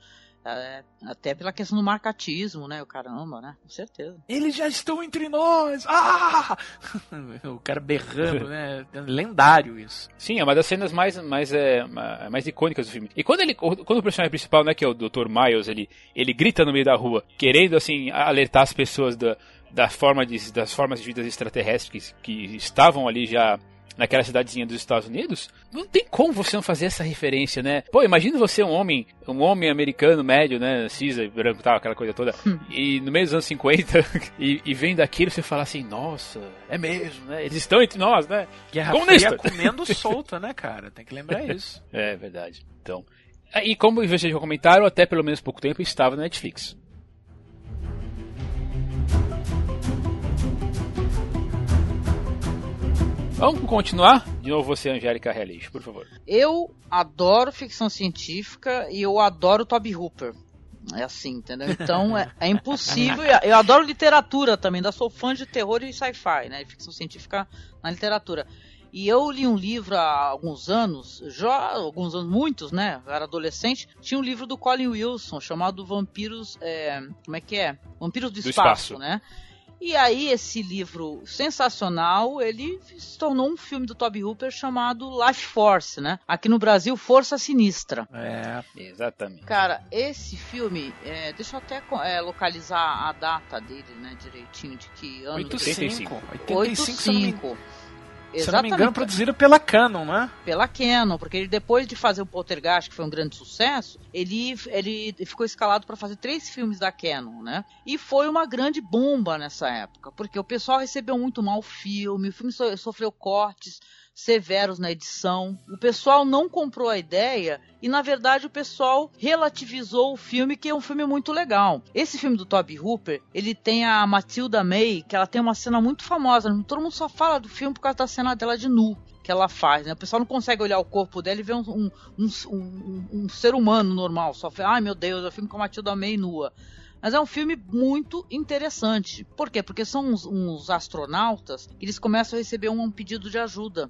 É, até pela questão do marcatismo, né? O caramba, né? Com certeza. Eles já estão entre nós! Ah! (laughs) o cara berrando, né? Lendário isso. Sim, é uma das cenas mais, mais, é, ma- mais icônicas do filme. E quando ele, quando o personagem principal, né, que é o Dr. Miles, ele, ele grita no meio da rua, querendo assim alertar as pessoas da, da forma de, das formas de vida extraterrestres que, que estavam ali já naquela cidadezinha dos Estados Unidos, não tem como você não fazer essa referência, né? Pô, imagina você um homem, um homem americano médio, né, cisa, branco, tal, aquela coisa toda, e no meio dos anos 50 (laughs) e, e vendo aquilo você fala assim, nossa, é mesmo, né? Eles estão entre nós, né? Guerra Comunista. Comendo (laughs) solta, né, cara? Tem que lembrar (laughs) isso. É verdade. Então, e como vocês já comentaram, até pelo menos pouco tempo estava na Netflix. Vamos continuar? De novo você, Angélica Hellish, por favor. Eu adoro ficção científica e eu adoro Toby Hooper. É assim, entendeu? Então é, é impossível. (laughs) Eu adoro literatura também, ainda sou fã de terror e sci-fi, né? Ficção científica na literatura. E eu li um livro há alguns anos, já alguns anos, muitos, né? Eu era adolescente. Tinha um livro do Colin Wilson chamado Vampiros. é, como é que é? Vampiros do, Do espaço, Espaço. né? E aí esse livro sensacional, ele se tornou um filme do Toby Hooper chamado Life Force, né? Aqui no Brasil, Força Sinistra. É, exatamente. Cara, esse filme, é, deixa eu até é, localizar a data dele, né, direitinho, de que ano... 85. 85, 85. 85. Exatamente. Se não me engano, produzido pela Canon, né? Pela Canon, porque ele depois de fazer o Poltergeist, que foi um grande sucesso, ele, ele ficou escalado para fazer três filmes da Canon, né? E foi uma grande bomba nessa época, porque o pessoal recebeu muito mal o filme, o filme sofreu cortes severos na edição. O pessoal não comprou a ideia e na verdade o pessoal relativizou o filme, que é um filme muito legal. Esse filme do Toby Hooper, ele tem a Matilda May, que ela tem uma cena muito famosa, todo mundo só fala do filme por causa da cena dela de nu que ela faz, né? O pessoal não consegue olhar o corpo dela e ver um, um, um, um- ser humano normal. Só fala, ai meu Deus, é um filme com a Matilda May nua. Mas é um filme muito interessante. Por quê? Porque são uns, uns astronautas que eles começam a receber um pedido de ajuda.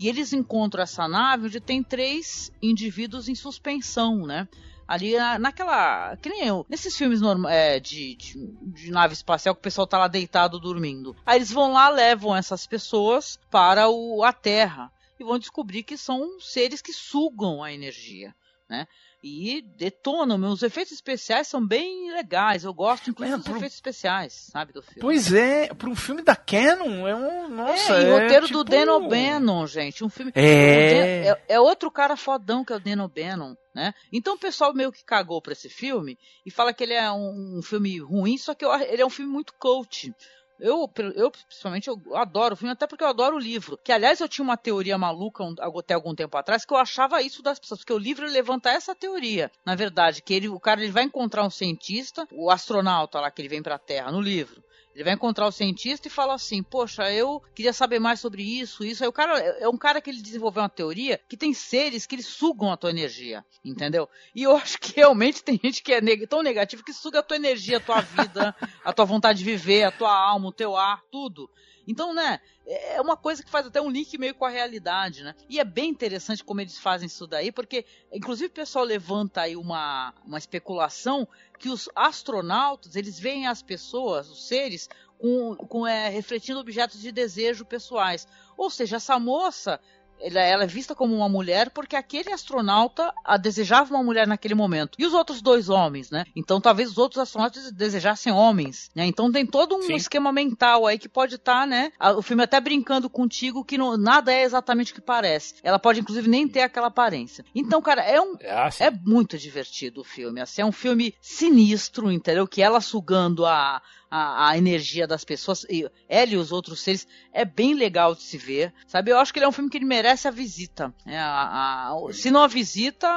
E eles encontram essa nave onde tem três indivíduos em suspensão, né? Ali na- naquela. Que nem eu. Nesses filmes norma- é, de, de, de nave espacial que o pessoal tá lá deitado dormindo. Aí eles vão lá, levam essas pessoas para o, a Terra. E vão descobrir que são seres que sugam a energia, né? E detonam. Os efeitos especiais são bem legais. Eu gosto, inclusive, É, dos pro- efeitos especiais, sabe, do filme. Pois é, para um filme da Canon, é um. Nossa, é, e é roteiro tipo... do Dan O'Bannon, gente. Um filme. É. é. é outro cara fodão que é o Dan O'Bannon, né? Então o pessoal meio que cagou pra esse filme e fala que ele é um, um filme ruim, só que eu- ele é um filme muito coach. Eu, eu, principalmente, eu adoro o filme, até porque eu adoro o livro. Que, aliás, eu tinha uma teoria maluca um- até algum tempo atrás, que eu achava isso das pessoas, porque o livro levanta essa teoria. Na verdade, que ele, o cara ele vai encontrar um cientista, o astronauta lá que ele vem pra Terra, no livro. Ele vai encontrar o cientista e fala assim: Poxa, eu queria saber mais sobre isso, isso. Aí o cara é um cara que ele desenvolveu uma teoria que tem seres que eles sugam a tua energia, entendeu? E eu (laughs) acho que realmente tem gente que é neg tão negativo que suga a tua energia, a tua vida, a tua vontade de viver, a tua alma, o teu ar, tudo. Então, né, é uma coisa que faz até um link meio com a realidade, né? E é bem interessante como eles fazem isso daí, porque, inclusive, o pessoal levanta aí uma, uma especulação que os astronautas, eles veem as pessoas, os seres, com, com é, refletindo objetos de desejo pessoais. Ou seja, essa moça, ela, ela é vista como uma mulher porque aquele astronauta a desejava uma mulher naquele momento. E os outros dois homens, né? Então talvez os outros astronautas desejassem homens, né? Então tem todo um Sim. esquema mental aí que pode estar, né? a- O filme até brincando contigo que não- nada é exatamente o que parece. Ela pode inclusive nem ter aquela aparência. Então, cara, é um sim. é muito divertido o filme. Assim, é um filme sinistro, entendeu? Que ela sugando a, a, a energia das pessoas, e ela e os outros seres, é bem legal de se ver. Sabe? Eu acho que ele é um filme que ele merece a visita. né? A- a- se não a visita,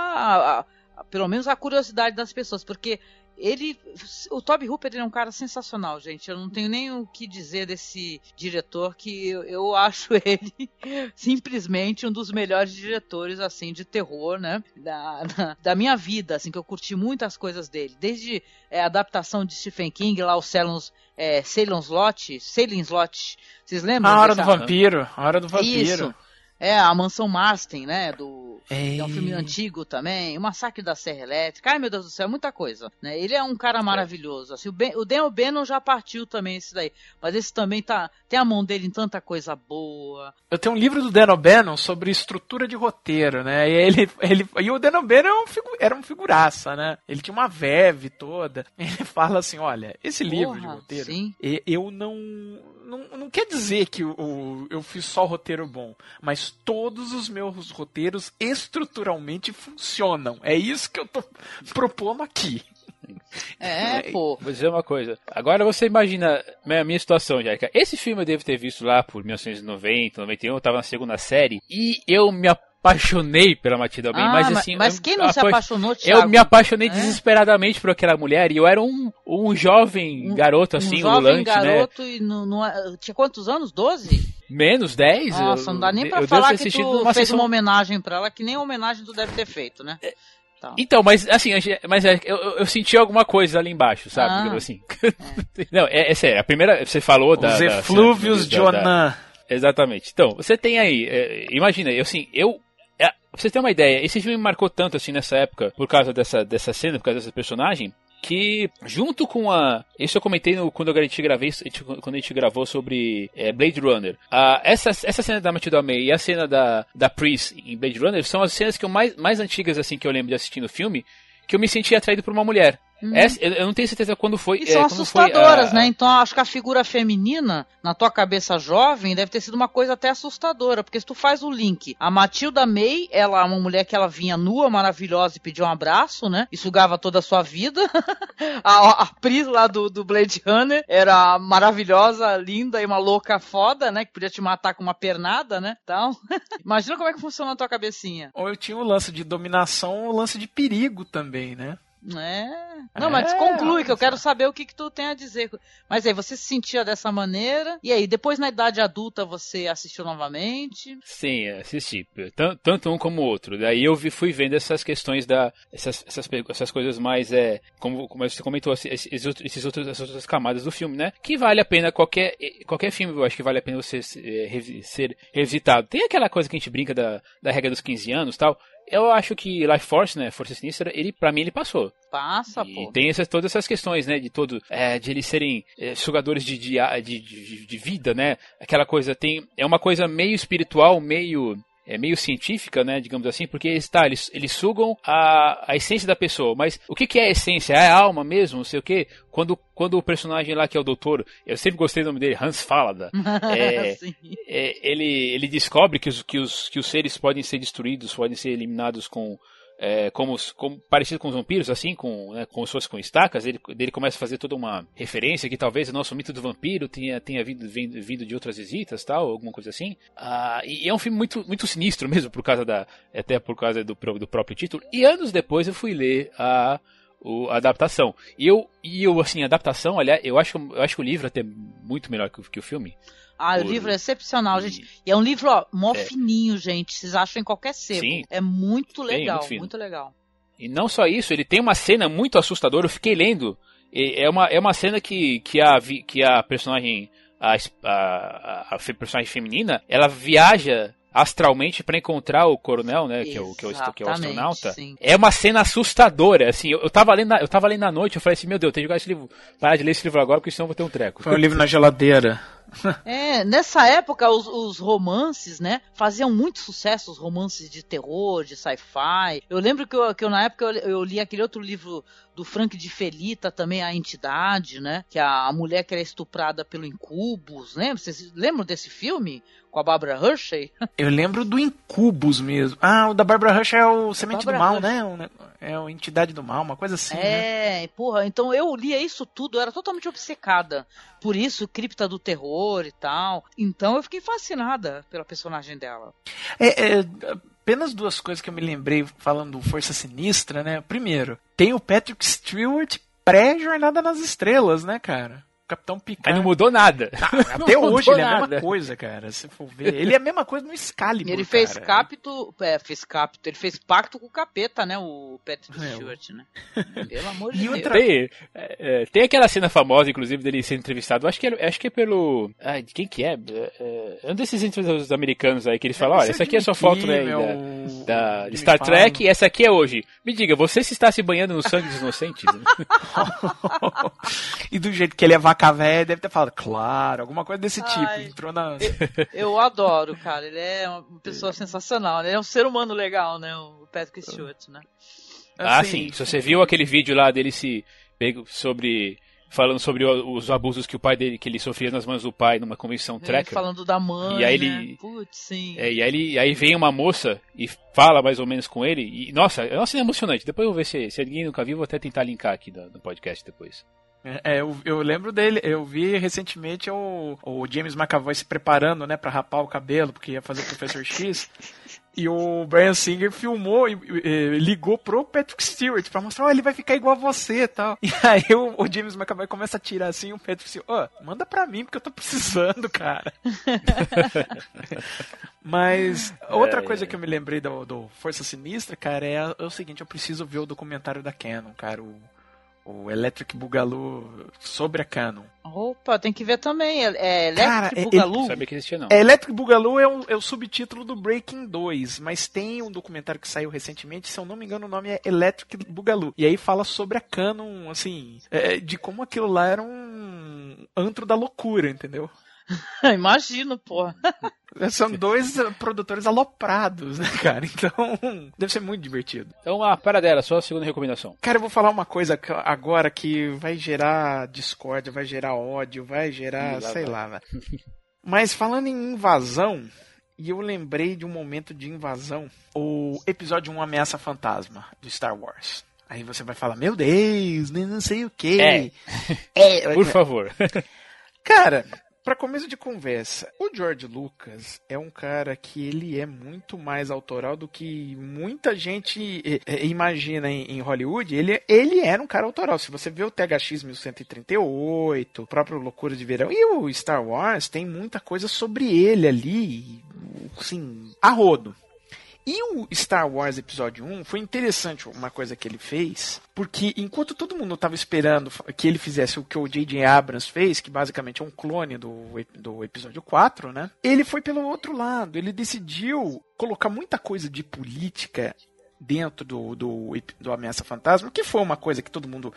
pelo menos a curiosidade das pessoas, porque ele. O Toby Hooper ele é um cara sensacional, gente. Eu não tenho nem o que dizer desse diretor, que eu, eu (laughs) acho ele simplesmente um dos melhores diretores, assim, de terror, né? Da, da, da minha vida, assim, que eu curti muitas coisas dele. Desde é, a adaptação de Stephen King, lá o Salon's, é, Slot, Salem Slot, vocês lembram? A Hora do dessa- Vampiro, a Hora do Vampiro. Isso. É, a Mansão Marston, né? Do, É. é um filme antigo também. O Massacre da Serra Elétrica. Ai, meu Deus do céu, muita coisa. Né? Ele é um cara maravilhoso. Assim, o, ben, o Dan O'Bannon já partiu também esse daí. Mas esse também tá. Tem a mão dele em tanta coisa boa. Eu tenho um livro do Dan O'Bannon sobre estrutura de roteiro, né? E ele, ele e o Dan O'Bannon era um, figu- era um figuraça, né? Ele tinha uma verve toda. Ele fala assim, olha, esse livro de Porra, roteiro, sim. eu não, não não quer dizer que o, o- eu fiz só roteiro bom, mas todos os meus roteiros estruturalmente funcionam. É isso que eu tô propondo aqui. É, (laughs) pô. Vou dizer uma coisa. Agora você imagina a minha situação, Jaica. Esse filme eu devo ter visto lá por 1990, 91, eu tava na segunda série, e eu me apaixonei pela Matilda May, Ah, mas ma- assim... mas eu- quem não se apa- apaixonou, Thiago? Eu me apaixonei É? desesperadamente por aquela mulher, e eu era um, um jovem garoto assim, um jovem ululante, né? garoto e não, não é- tinha quantos anos? 12? Menos 10? Nossa, eu, não dá nem eu pra devo falar que tu fez sessão- uma homenagem pra ela, que nem homenagem tu deve ter feito, né? Tá. Então, mas assim, mas é, eu, eu, eu senti alguma coisa ali embaixo, sabe? Ah. Assim. (laughs) Não, é, é sério, a primeira, você falou da... Os da- eflúvios de da- Onan. Exatamente. Então, você tem aí, é, imagina, eu assim, eu. Pra você ter uma ideia, esse filme me marcou tanto assim nessa época, por causa dessa, dessa cena, por causa dessa personagem, que junto com a. Isso eu comentei no, quando a gente gravei, quando a gente gravou sobre é, Blade Runner. Uh, essa, essa cena da Matilda May e a cena da, da Pris em Blade Runner são as cenas que eu mais, mais antigas assim que eu lembro de assistir no filme, que eu me senti atraído por uma mulher. Hum. Essa, eu não tenho certeza quando foi. E são é, assustadoras, foi, né? Então acho que a figura feminina, na tua cabeça jovem, deve ter sido uma coisa até assustadora. Porque se tu faz o link, a Matilda May, ela é uma mulher que ela vinha nua, maravilhosa e pediu um abraço, né? E sugava toda a sua vida. (laughs) a, a Pris lá do, do Blade Runner era maravilhosa, linda e uma louca foda, né? Que podia te matar com uma pernada, né? Então, (laughs) imagina como é que funciona a tua cabecinha. Ou eu tinha o lance de dominação, o lance de perigo também, né? É. Não, mas é, conclui, que eu quero saber o que, que tu tem a dizer. Mas aí, você se sentia dessa maneira? E aí, depois na idade adulta você assistiu novamente? Sim, assisti. Tanto um como o outro. Daí eu vi, fui vendo essas questões da. Essas, essas, essas coisas mais. É, como, como você comentou, esses, esses outros, essas outras camadas do filme, né? Que vale a pena qualquer, qualquer filme, eu acho que vale a pena você é, ser revisitado. Tem aquela coisa que a gente brinca da, da regra dos 15 anos tal eu acho que Life Force, né, Força Sinistra, ele para mim ele passou. Passa, e pô. tem essas, todas essas questões, né, de todo, é, de eles serem é, sugadores de, de, de, de, vida, né, aquela coisa tem, é uma coisa meio espiritual, meio é meio científica, né, digamos assim, porque está, eles, eles sugam a, a essência da pessoa, mas o que, que é a essência? É a alma mesmo, não sei o que. Quando, quando o personagem lá que é o doutor, eu sempre gostei do nome dele, Hans Falada, (laughs) é, é, ele, ele descobre que os, que, os, que os seres podem ser destruídos, podem ser eliminados com é, como, como, parecido com os vampiros, assim, com, né, como se fosse com estacas, ele, ele começa a fazer toda uma referência que talvez o nosso mito do vampiro tenha, tenha vindo, vindo, de outras visitas, tal, alguma coisa assim. Ah, e é um filme muito, muito sinistro mesmo, por causa da, até por causa do, do próprio título. E anos depois eu fui ler a, o, a adaptação. E eu, e eu, assim, a adaptação, olha, eu acho, eu acho o livro é até muito melhor que, que o filme. Ah, o livro é excepcional, gente. E é um livro, ó, mó é. fininho, gente. Vocês acham em qualquer sebo. Sim. É muito legal, Sim, muito, muito, legal. E não só isso, ele tem uma cena muito assustadora. Eu fiquei lendo. É uma, é uma cena que, que, a, que a personagem. A, a, a personagem feminina, ela viaja astralmente para encontrar o coronel, né, que é o, que é o, que é o astronauta. Sim. É uma cena assustadora, assim, eu, eu tava lendo, na, eu tava lendo à noite, eu falei assim, meu Deus, tem que jogar esse livro, parar de ler esse livro agora, porque senão eu vou ter um treco. Foi um livro na geladeira. (laughs) É, nessa época os, os, romances, né, faziam muito sucesso, os romances de terror, de sci-fi. Eu lembro que eu, que eu na época eu, eu, li aquele outro livro do Frank de Felita, também A Entidade, né, que a, a mulher que era estuprada pelo Incubus, né? Vocês lembram desse filme? Com a Barbara Hershey? (laughs) Eu lembro do Incubus mesmo. Ah, o da Barbara Hershey é o Semente do Mal, né? É a Entidade do Mal, uma coisa assim, né? É, né? porra, então eu lia isso tudo, eu era totalmente obcecada. Por isso, Cripta do Terror e tal. Então eu fiquei fascinada pela personagem dela. É, é, apenas duas coisas que eu me lembrei falando Força Sinistra, né? Primeiro, tem o Patrick Stewart pré-Jornada nas Estrelas, né, cara? Capitão Picard. Mas não mudou nada. Tá, (laughs) até hoje ele é a mesma coisa, cara. Se for ver. Ele é a mesma coisa no Excalibur. Ele fez cara. capto. É, fez capto. Ele fez pacto com o capeta, né? O Patrick é, Stewart, né? Pelo amor de Deus. Tem, é, é, tem aquela cena famosa, inclusive, dele sendo entrevistado. Acho que é, acho que é pelo. Ai, de quem que é? É, é um desses entrevistadores americanos aí que eles falam: olha, essa aqui é a sua foto né, da, da de Star Trek e essa aqui é hoje. Me diga, você se está se banhando no sangue dos inocentes? (laughs) (laughs) e do jeito que ele é vaca velha deve ter falado, claro, alguma coisa desse tipo. Ai, tipo. Entrou na. Eu, eu, adoro, cara. Ele é uma pessoa sensacional. Ele é um ser humano legal, né? O Patrick Stewart, né? Ah, assim, sim. Se você viu aquele vídeo lá dele se sobre falando sobre os abusos que o pai dele que ele sofria nas mãos do pai numa convenção é, tracker. Falando da mãe. E aí ele, né? Putz, sim. É, e aí ele, aí vem uma moça e fala mais ou menos com ele e nossa, é uma cena emocionante. Depois eu vou ver se, se alguém nunca viu, vou até tentar linkar aqui no, no podcast depois. É, eu, eu, lembro dele, eu vi recentemente o, o James McAvoy se preparando, né, pra rapar o cabelo, porque ia fazer o Professor X. E o Brian Singer filmou e, e, ligou pro Patrick Stewart pra mostrar, ó, oh, ele vai ficar igual a você e tal. (laughs) E aí o, o James McAvoy começa a tirar assim, o Patrick Stewart, ó, oh, manda pra mim porque eu tô precisando, cara. (laughs) Mas outra é, coisa é. que eu me lembrei do, do Força Sinistra, cara, é, é, o seguinte, eu preciso ver o documentário da Canon, cara, o O Electric Boogaloo sobre a Canon. Opa, tem que ver também. É, é Electric Cara, é- Boogaloo? Não sabia que existia, não. É, Electric Boogaloo é o, é o subtítulo do Breaking 2, mas tem um documentário que saiu recentemente, se eu não me engano o nome é Electric Boogaloo. E aí fala sobre a Canon, assim, é, de como aquilo lá era um antro da loucura, entendeu? (laughs) Imagino, pô. (laughs) (laughs) São dois produtores aloprados, né, cara? Então, deve ser muito divertido. Então, a para dela, só a segunda recomendação. Cara, eu vou falar uma coisa agora que vai gerar discórdia, vai gerar ódio, vai gerar, sei vai. lá, velho. (laughs) Mas falando em invasão, e eu lembrei de um momento de invasão, o episódio 1 Ameaça Fantasma do Star Wars. Aí você vai falar, meu Deus, né, não sei o que. É. É, (laughs) Por favor. Cara, pra começo de conversa, o George Lucas é um cara que ele é muito mais autoral do que muita gente eh, eh, imagina em, em Hollywood. Ele, ele era um cara autoral. Se você vê o THX 1138, o próprio Loucura de Verão e o Star Wars, tem muita coisa sobre ele ali, assim, a rodo. E o Star Wars Episódio 1 foi interessante uma coisa que ele fez, porque enquanto todo mundo estava esperando que ele fizesse o que o J.J. Abrams fez, que basicamente é um clone do, do Episódio 4, né? Ele foi pelo outro lado, ele decidiu colocar muita coisa de política dentro do, do, do Ameaça Fantasma, que foi uma coisa que todo mundo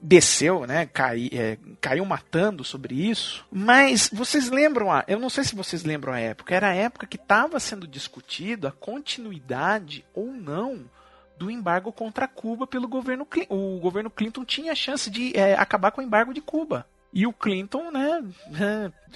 desceu, né? Cai, é, caiu matando sobre isso. Mas vocês lembram a. Eu não sei se vocês lembram a época. Era a época que estava sendo discutido a continuidade ou não do embargo contra Cuba pelo governo Clinton. O governo Clinton tinha a chance de é, acabar com o embargo de Cuba. E o Clinton, né,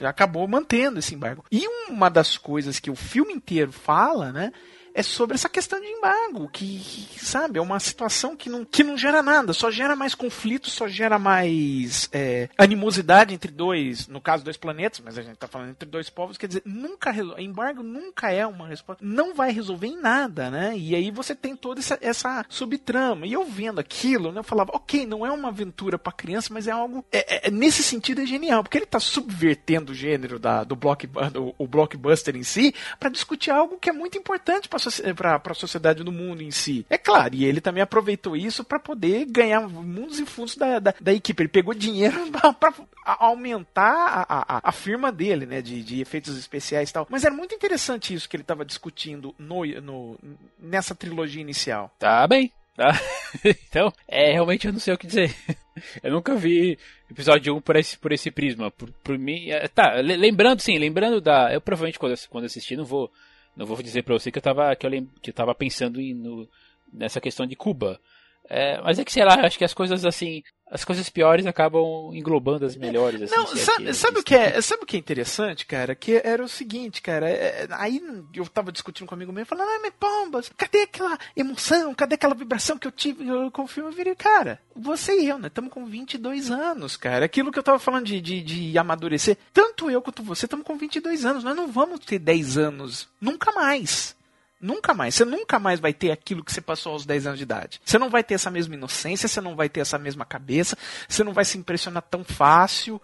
é, acabou mantendo esse embargo. E uma das coisas que o filme inteiro fala, né, é sobre essa questão de embargo, que, que, sabe, é uma situação que não, que não gera nada, só gera mais conflito, só gera mais é, animosidade entre dois, no caso, dois planetas, mas a gente tá falando entre dois povos, quer dizer, nunca, embargo nunca é uma resposta, não vai resolver em nada, né? E aí você tem toda essa, essa subtrama. E eu vendo aquilo, né, eu falava, ok, não é uma aventura para criança, mas é algo, é, é- nesse sentido é genial, porque ele tá subvertendo o gênero da, do block, do, o blockbuster em si, para discutir algo que é muito importante para a sociedade do mundo em si. É claro, e ele também aproveitou isso para poder ganhar mundos e fundos da, da, da equipe. Ele pegou dinheiro (laughs) para aumentar a, a, a firma dele, né, de, de efeitos especiais e tal. Mas era muito interessante isso que ele estava discutindo no, no, nessa trilogia inicial. Tá bem. Tá? (laughs) então, é, realmente eu não sei o que dizer. (laughs) Eu nunca vi episódio 1 por esse, por esse prisma. Por, por mim. é, tá, le- lembrando, sim, lembrando da. Eu provavelmente quando, quando assistir, não vou. Não vou dizer pra você que eu tava, que eu, lem- que eu tava pensando em, no, nessa questão de Cuba. É, mas é que, sei lá, acho que as coisas assim. As coisas piores acabam englobando as melhores. Assim, Não, se é sabe, sabe o que é, sabe o que é interessante, cara? Que era o seguinte, cara. é- é- aí eu tava discutindo com um amigo meu, falando, ah, mas pombas, cadê aquela emoção, cadê aquela vibração que eu tive eu- com o filme? Eu virei, cara, você e eu, né? Estamos com 22 anos, cara. Aquilo que eu tava falando de, de, de amadurecer, tanto eu quanto você estamos com 22 anos. Nós não vamos ter 10 anos, nunca mais. Nunca mais. Você nunca mais vai ter aquilo que você passou aos 10 anos de idade. Você não vai ter essa mesma inocência, você não vai ter essa mesma cabeça, você não vai se impressionar tão fácil.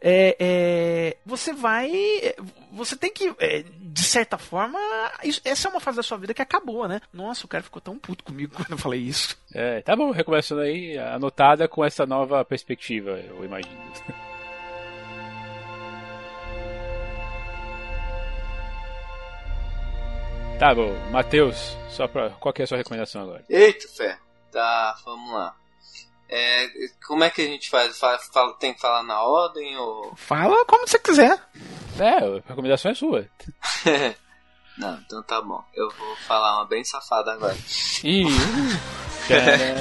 É, é, você vai. Você tem que, é, de certa forma. isso- essa é uma fase da sua vida que acabou, né? Nossa, o cara ficou tão puto comigo (laughs) quando eu falei isso. É, tá bom, recomeçando aí, anotada com essa nova perspectiva, eu imagino. Tá bom, Matheus, só pra, qual que é a sua recomendação agora? Eita, fé. Tá, vamos lá. É, como é que a gente faz? Fa- fala- tem que falar na ordem ou. Fala como você quiser. É, a recomendação é sua. (laughs) Não, então tá bom. Eu vou falar uma bem safada agora. Ih,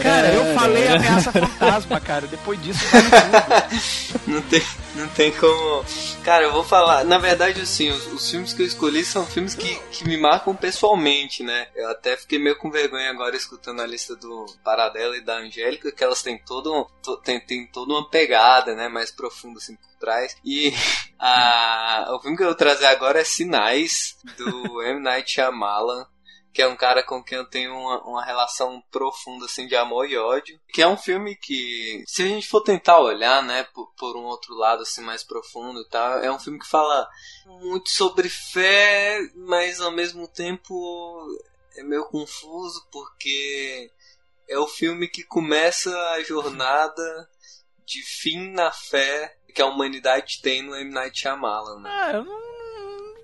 Cara, eu falei ameaça fantasma, cara. Depois disso, vale tudo. (laughs) Não tem, não tem como. Cara, eu vou falar. Na verdade, assim, os, os filmes que eu escolhi são filmes que, que me marcam pessoalmente, né? Eu até fiquei meio com vergonha agora escutando a lista do Paradela e da Angélica, que elas têm todo um, to- tem, tem toda uma pegada, né? Mais profunda, assim, por trás. E (laughs) a, o filme que eu vou trazer agora é Sinais, do M. Night Shyamalan que é um cara com quem eu tenho uma, uma relação profunda assim de amor e ódio, que é um filme que se a gente for tentar olhar, né, por, por um outro lado assim mais profundo e tal, é um filme que fala muito sobre fé, mas ao mesmo tempo é meio confuso porque é o filme que começa a jornada de fim na fé que a humanidade tem no M. Night Shyamalan, né? Ah, eu não.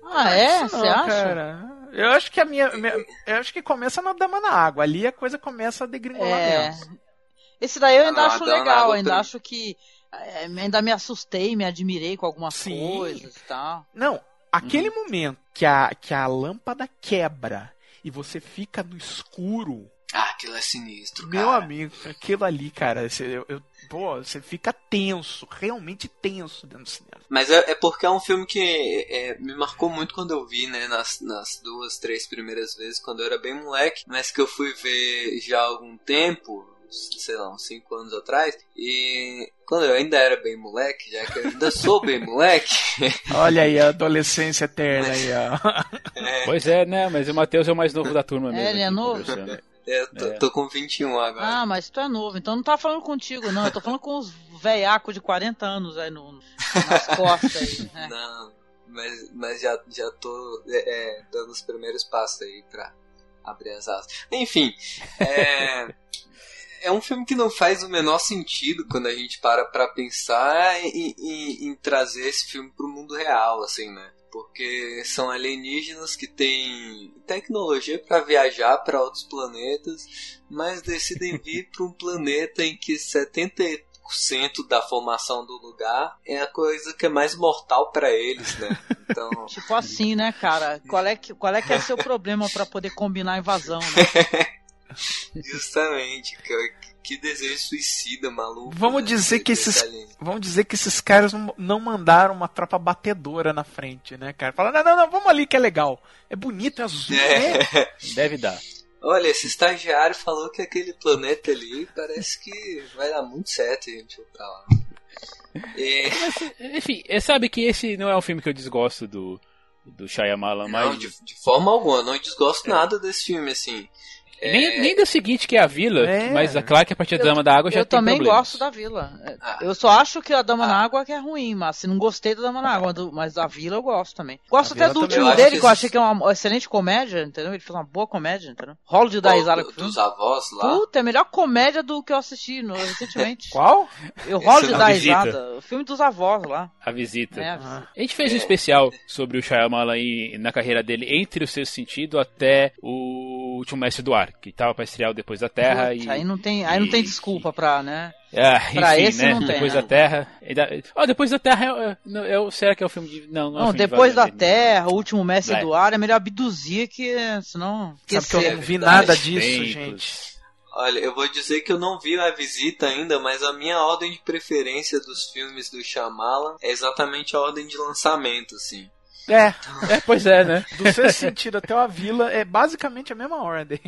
Ah, é? Não, Você acha? Cara. Eu acho que a minha, minha- Eu acho que começa na Dama na Água. Ali a coisa começa a degringolar É. mesmo. Esse daí eu ainda Ah, acho legal, ainda também. acho que. é, ainda me assustei, me admirei com algumas Sim. coisas e tal. Não, aquele Uhum. momento que a, que a lâmpada quebra e você fica no escuro. Ah, aquilo é sinistro, Meu cara. amigo, aquilo ali, cara, você, eu, eu- pô, você fica tenso, realmente tenso dentro do cinema. Mas é, é porque é um filme que é, me marcou muito quando eu vi, né? Nas, nas duas, três primeiras vezes, quando eu era bem moleque. Mas que eu fui ver já há algum tempo, sei lá, uns cinco anos atrás. E quando eu ainda era bem moleque, já que eu ainda sou bem (laughs) moleque. Olha aí a adolescência eterna aí, ó. (laughs) é, Pois é, né? Mas o Matheus é o mais novo da turma mesmo. ele é novo? Eu tô, É. tô com 21 agora. Ah, mas tu é novo, então não tá falando contigo, não. Eu tô falando com os velhacos de 40 anos aí no, nas costas aí. (laughs) né? Não, mas, mas já, já tô é, é, dando os primeiros passos aí pra abrir as asas. Enfim, é, (laughs) é um filme que não faz o menor sentido quando a gente para pra pensar em, em- em trazer esse filme pro mundo real, assim, né? Porque são alienígenas que têm tecnologia para viajar para outros planetas, mas decidem (laughs) vir para um planeta em que 70% da formação do lugar é a coisa que é mais mortal para eles, né? Então, (laughs) Tipo assim, né, cara? Qual é que, qual é, que é o seu problema pra poder combinar a invasão, né? (laughs) justamente, que, que desejo suicida, maluco. Vamos né? dizer que esses- alien. Vamos dizer que esses caras não, não mandaram uma tropa batedora na frente, né, cara? Falaram, não, não, não, vamos ali que é legal. É bonito, é azul, né? É. (laughs) Deve dar. Olha, esse estagiário falou que aquele planeta ali parece que vai dar muito certo a gente for pra lá. E, Enfim, é, sabe que esse não é um filme que eu desgosto do, do Shyamalan, não, mas... de, de forma alguma, não desgosto nada desse filme, assim. É, Nem, nem do seguinte, que é a Vila, É. mas é claro que a partir da Dama da Água já eu tem também problemas. gosto da Vila. É, Ah. Eu só acho que a Dama Ah. na Água que é ruim, mas se não gostei da Dama na Água, mas da Vila eu gosto também. Gosto A até do também. último Eu dele, que que eu achei que é uma excelente comédia, entendeu? Ele fez uma boa comédia, entendeu? Rolo de dar risada do- com o filme. dos avós lá. Puta, é a melhor comédia do que eu assisti no, recentemente. (laughs) Qual? Eu rolo de é dar visita. risada. O filme dos avós lá. A visita. É, Ah. A gente fez um especial sobre o Shyamalan aí na carreira dele, entre o seu sentido até o último Mestre do Ar, que tava pra estrear o Depois da Terra Putz, e... aí não tem, aí não tem e- desculpa pra, né? Ah, pra enfim, esse né? não tem, Depois da Terra... Ó, Depois da Terra é, é, não, é será que é o filme de... Não, não, é Não, de depois da Wagner, né? Terra, o último mestre do ar, é melhor abduzir que, senão... Sabe que eu não vi nada disso, Tempos. gente. Olha, eu vou dizer que eu não vi a visita ainda, mas a minha ordem de preferência dos filmes do Shyamalan é exatamente a ordem de lançamento, assim. É, É, pois é, né? do seu sentido até a vila é basicamente a mesma ordem.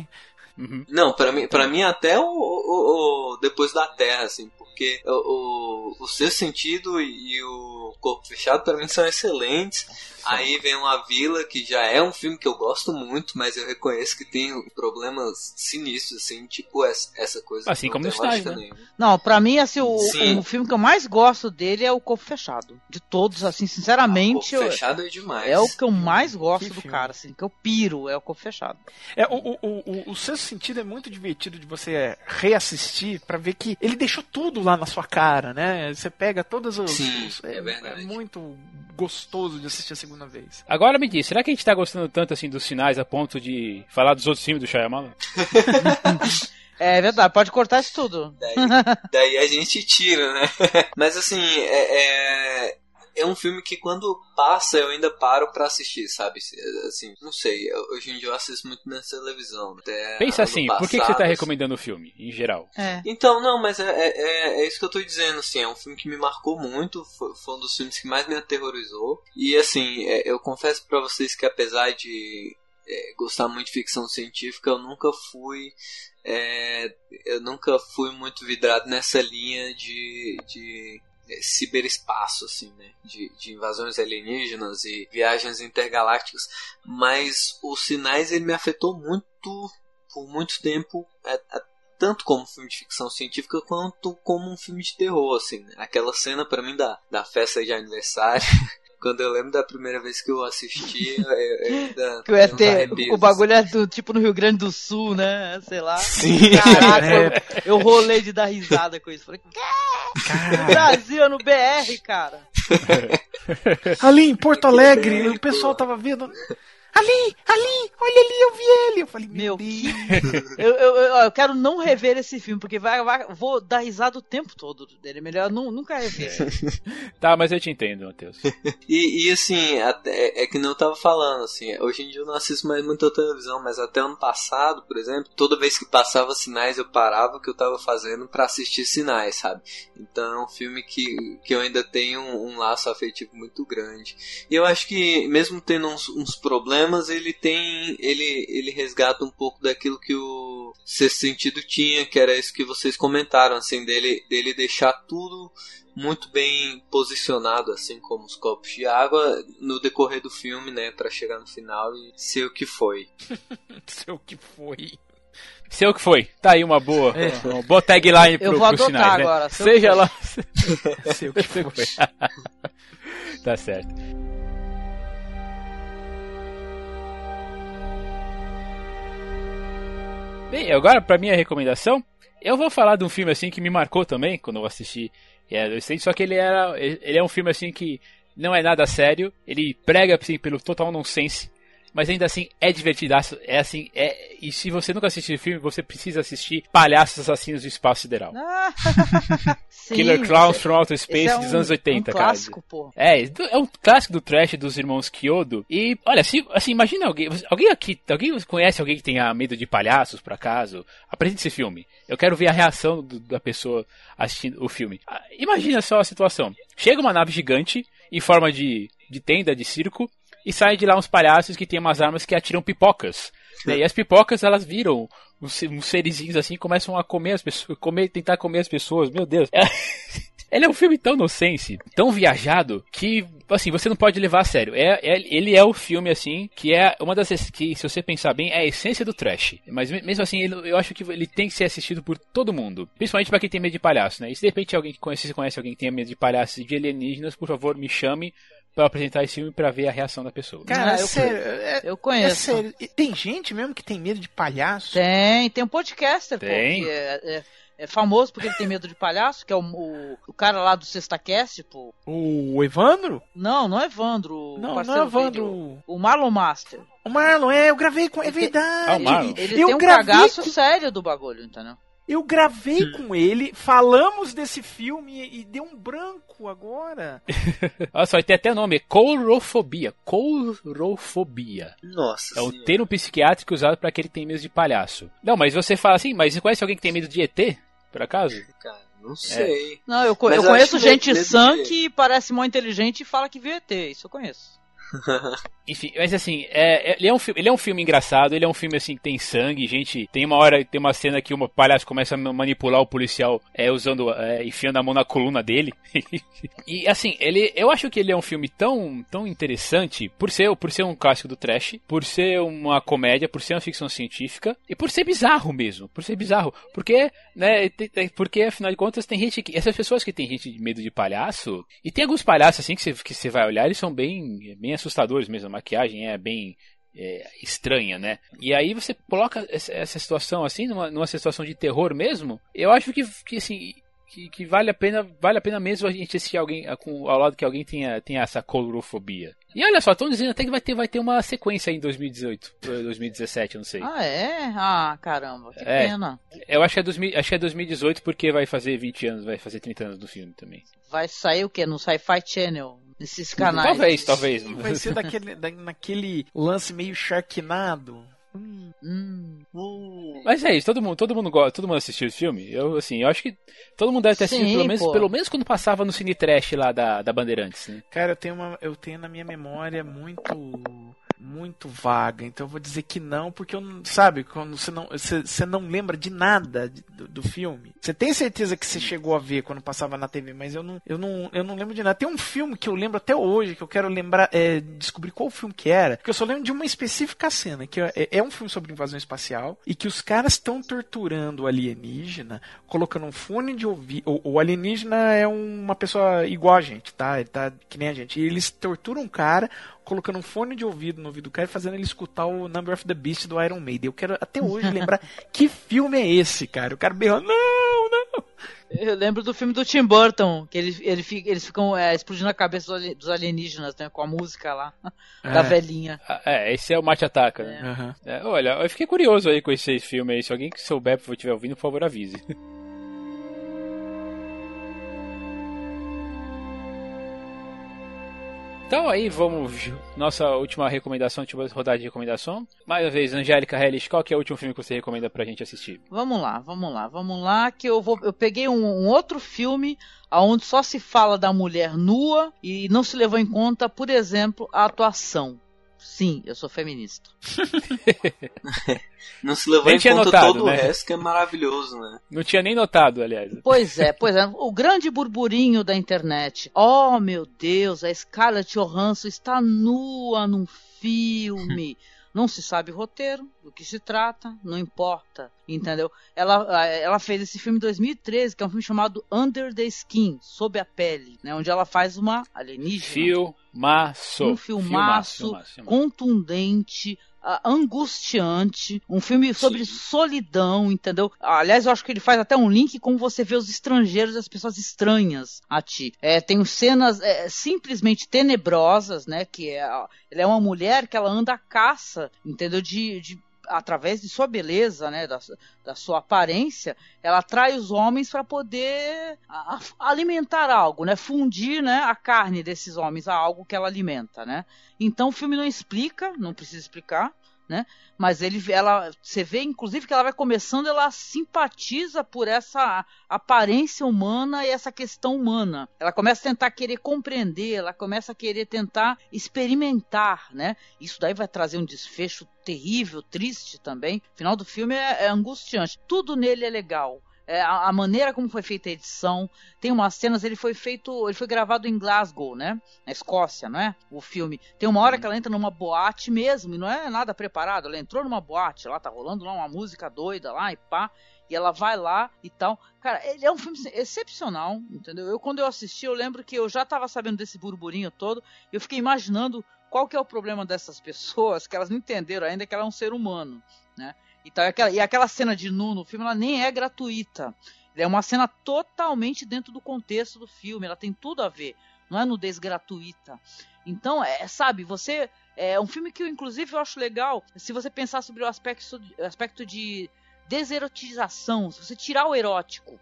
Uhum. Não, pra mim, pra mim até o, o- o Depois da Terra, assim, porque o, o, o Sexto Sentido e o Corpo Fechado pra mim são excelentes. Aí vem uma Vila, que já é um filme que eu gosto muito, mas eu reconheço que tem problemas sinistros, assim, tipo essa, essa coisa. Assim como lógica Sinais, nenhuma. Não, pra mim, assim, o, o filme que eu mais gosto dele é o Corpo Fechado. De todos, assim, sinceramente, Corpo eu- Fechado é demais. é o que eu mais gosto Que do filme. cara, assim, que eu piro, é o Corpo Fechado. É, o, o, o, o, o sexto sentido é muito divertido de você reassistir pra ver que ele deixou tudo lá na sua cara, né? Você pega todos os. Sim, os- é verdade. muito gostoso de assistir a segunda vez. Agora me diz, será que a gente tá gostando tanto assim dos sinais a ponto de falar dos outros filmes do Shyamalan? (laughs) É verdade, pode cortar isso tudo. Daí, daí a gente tira, né? (laughs) Mas assim, é, é, é um filme que quando passa eu ainda paro pra assistir, sabe? Assim, não sei, hoje em dia eu assisto muito na televisão. Até Pensa assim, por que, que você passado, tá assim. recomendando o filme, em geral? É. Então, não, mas é, é, é- é isso que eu tô dizendo, assim, é um filme que me marcou muito, foi, foi um dos filmes que mais me aterrorizou. E assim, é, eu confesso pra vocês que apesar de é, gostar muito de ficção científica, eu nunca fui. é, eu nunca fui muito vidrado nessa linha de. de ciberespaço, assim, né? De, de invasões alienígenas e viagens intergalácticas. Mas os sinais ele me afetou muito por muito tempo. é, é, tanto como filme de ficção científica quanto como um filme de terror, assim, né? Aquela cena pra mim da, da festa de aniversário, (laughs) quando eu lembro da primeira vez que eu assisti, eu, eu ainda. Que tenho uns arrepios, o bagulho é do, tipo no Rio Grande do Sul, né? Sei lá. Sim. Caraca, É. eu, eu rolei de dar risada com isso. Falei, "Quê? Brasil é no BR, cara. (laughs) ali em Porto Alegre, o pessoal tava vendo. Ali, ali, olha ali, eu vi ele. Eu falei, Meu, meu, Deus. (laughs) Eu, eu, eu, eu quero não rever esse filme, porque vai, vai- vou dar risada o tempo todo dele. É melhor nu- nunca rever. (laughs) Tá, mas eu te entendo, Matheus. (laughs) E, e, assim, até, é que nem eu tava falando, assim, hoje em dia eu não assisto mais muita televisão, mas até ano passado, por exemplo, toda vez que passava sinais eu parava o que eu tava fazendo pra assistir sinais, sabe? Então é um filme que, que eu ainda tenho um, um laço afetivo muito grande. E eu acho que, mesmo tendo uns, uns problemas, ele tem. Ele, ele resgata um pouco daquilo que o Sexto Sentido tinha, que era isso que vocês comentaram, assim, dele, dele deixar tudo muito bem posicionado, assim como os copos de água, no decorrer do filme, né, Pra chegar no final e ser o que foi. (laughs) Sei o que foi. Seu que foi. Tá aí uma boa, uma boa tagline pro, Eu vou pros adotar sinais, né? agora, seu Seja lá. (laughs) Sei o que foi. (laughs) tá certo. Bem, agora pra minha recomendação, eu vou falar de um filme assim que me marcou também quando eu assisti é, adolescente, só que ele era ele é um filme assim que não é nada sério, ele prega assim pelo total nonsense, mas ainda assim é divertidaço, é assim, é e se você nunca assistiu o filme, você precisa assistir Palhaços Assassinos do Espaço Sideral. Ah, (laughs) sim, Killer Clowns from Outer esse Space é dos um- anos 80, um cara. clássico, pô. É, é um clássico do trash dos irmãos Kyodo. E, olha, se, assim, imagina alguém. Alguém aqui. Alguém conhece alguém que tenha medo de palhaços, por acaso? Apresente esse filme. Eu quero ver a reação do- da pessoa assistindo o filme. Ah, Imagina só a situação. Chega uma nave gigante, em forma de, de tenda, de circo, e saem de lá uns palhaços que têm umas armas que atiram pipocas. né? E as pipocas, elas viram uns, uns serizinhos assim, e começam a comer as pessoas, comer, tentar comer as pessoas. Meu Deus. (laughs) Ele é um filme tão nonsense, tão viajado, que, assim, você não pode levar a sério. É, é- ele é o filme, assim, que é uma das. que, se você pensar bem, é a essência do trash. Mas me- mesmo assim, ele- eu acho que ele tem que ser assistido por todo mundo. Principalmente pra quem tem medo de palhaço, né? E se de repente alguém que conhece, conhece alguém que tenha medo de palhaços e de alienígenas, por favor, me chame pra apresentar esse filme pra ver a reação da pessoa. Cara, Ah, é eu sério. É, Eu é conheço. sério. E Tem gente mesmo que tem medo de palhaço? Tem, tem um podcaster, Tem. pô, que é, é- é famoso porque ele tem medo de palhaço, que é o, o, o cara lá do SextaCast, pô. O Evandro? Não, não é Evandro. Não, não é Evandro. dele, O Marlon Master. O Marlon, é, eu gravei com. É Ele tem- verdade. Ah, o Marlon. Ele eu tem um cagaço com- sério do bagulho, entendeu? Eu gravei com ele, falamos desse filme e deu um branco agora. (laughs) Olha só, tem até nome, é courofobia. Courofobia. Nossa É o senhora. termo psiquiátrico usado pra aquele que tem medo de palhaço. Não, mas você fala assim, mas você conhece alguém que tem medo de ET? Por acaso? Cara, não sei. Não, eu, eu conheço gente sã que parece mó inteligente e fala que viu ET. Isso eu conheço. (laughs) Enfim, mas assim, é, é- ele, é um, ele é um filme engraçado, ele é um filme assim que tem sangue, gente. Tem uma hora, tem uma cena que uma palhaço começa a manipular o policial é, usando, é, enfiando a mão na coluna dele. (laughs) e assim, ele, eu acho que ele é um filme tão, tão interessante por ser, por ser um clássico do trash, por ser uma comédia, por ser uma ficção científica e por ser bizarro mesmo, por ser bizarro, porque, né, porque afinal de contas tem gente que, essas pessoas que tem gente de medo de palhaço, e tem alguns palhaços assim que você, que você vai olhar, eles são bem, bem assustadores mesmo, a maquiagem é bem é, estranha, né? E aí você coloca essa, situação assim, numa, numa situação de terror mesmo, eu acho que, que assim, que, que vale a pena, vale a pena mesmo a gente assistir alguém com, ao lado que alguém tenha, tenha essa colorofobia. E olha só, estão dizendo até que vai ter, vai ter uma sequência em 2018, eh, 2017, eu não sei. Ah, é? Ah, caramba, que É. pena. Eu acho que, é 2000, acho que é 2018 porque vai fazer 20 anos, vai fazer 30 anos do filme também. Vai sair o quê? No Sci-Fi Channel? Nesses canais. Talvez, talvez. Vai ser daquele, da- naquele lance meio Sharknado. Hum. Mas é isso, todo mundo, todo mundo gosta, todo mundo assistiu esse filme. Eu assim, eu acho que todo mundo deve ter assistido Sim, pelo menos, pô. pelo menos quando passava no Cine Trash lá da, da Bandeirantes, né? Cara, eu tenho, uma, eu tenho na minha memória muito muito vaga. Então eu vou dizer que não, porque eu não. Sabe, quando você não, você, você não lembra de nada do, do filme. Você tem certeza que você chegou a ver quando passava na TV, mas eu não, eu não, eu não lembro de nada. Tem um filme que eu lembro até hoje, que eu quero lembrar, é, descobrir qual filme que era, que eu só lembro de uma específica cena, que é, é um filme sobre invasão espacial, e que os caras estão torturando o alienígena, colocando um fone de ouvido. O, o alienígena é uma pessoa igual a gente, tá? Ele tá que nem a gente. E eles torturam um cara, colocando um fone de ouvido no ouvido do cara e fazendo ele escutar o Number of the Beast do Iron Maiden. Eu quero até hoje (laughs) lembrar que filme é esse, cara. O cara berrando, não, não. Eu lembro do filme do Tim Burton, que ele, ele fica- eles ficam é, explodindo a cabeça dos ali- dos alienígenas, né? Com a música lá, (laughs) da É. velhinha. Ah, É, esse é o Mate Ataca, né? É, olha, eu fiquei curioso aí com esse filme aí. Se alguém que souber, ou estiver ouvindo, por favor, avise. (laughs) Então aí, vamos. Nossa última recomendação, última rodada de recomendação. Mais uma vez, Angélica Hellish, qual que é o último filme que você recomenda pra gente assistir? Vamos lá, vamos lá, vamos lá, que eu vou. Eu peguei um, um outro filme onde só se fala da mulher nua e não se levou em conta, por exemplo, a atuação. Sim, eu sou feminista. (laughs) Não se levou Nem em conta notado, todo né? o resto que é maravilhoso, né? Não tinha nem notado, aliás. Pois é, pois é. O grande burburinho da internet. Oh, meu Deus, a Scarlett Johansson está nua num filme. (laughs) Não se sabe o roteiro, do que se trata, não importa, entendeu? Ela, ela fez esse filme em 2013, que é um filme chamado Under the Skin, Sob a Pele, né? Onde ela faz uma alienígena. Filmaço. Um filmaço, filmaço, filmaço. contundente, angustiante, um filme sobre solidão, entendeu? Aliás, eu acho que ele faz até um link com você vê os estrangeiros e as pessoas estranhas a ti. É, tem cenas é, simplesmente tenebrosas, né? Que é, ela é uma mulher que ela anda à caça, entendeu? De, de através de sua beleza, né, da, da sua aparência, ela atrai os homens para poder a- a- alimentar algo, né, fundir, né, a carne desses homens a algo que ela alimenta, né. Então o filme não explica, não precisa explicar, né, mas ele, ela, você vê inclusive que ela vai começando, ela simpatiza por essa aparência humana e essa questão humana. Ela começa a tentar querer compreender, ela começa a querer tentar experimentar, né. Isso daí vai trazer um desfecho terrível, triste também. O final do filme é, é angustiante. Tudo nele é legal. É, a, a maneira como foi feita a edição, tem umas cenas, ele foi feito, ele foi gravado em Glasgow, né? Na Escócia, não é? O filme. Tem uma hora que ela entra numa boate mesmo, e não é nada preparado. Ela entrou numa boate, lá tá rolando lá uma música doida lá e pá. E ela vai lá e tal. Cara, ele é um filme excepcional, entendeu? Eu, quando eu assisti, eu lembro que eu já tava sabendo desse burburinho todo. E eu fiquei imaginando qual que é o problema dessas (laughs) pessoas, que elas não entenderam ainda que ela é um ser humano, né? E, tal, e, aquela, e aquela cena de nu no filme, ela nem é gratuita. É uma cena totalmente dentro do contexto do filme, ela tem tudo a ver. Não é nudez gratuita. Então, é, sabe, você. É um filme que, eu, inclusive, eu acho legal se você pensar sobre o aspecto, aspecto de deserotização, se você tirar o erótico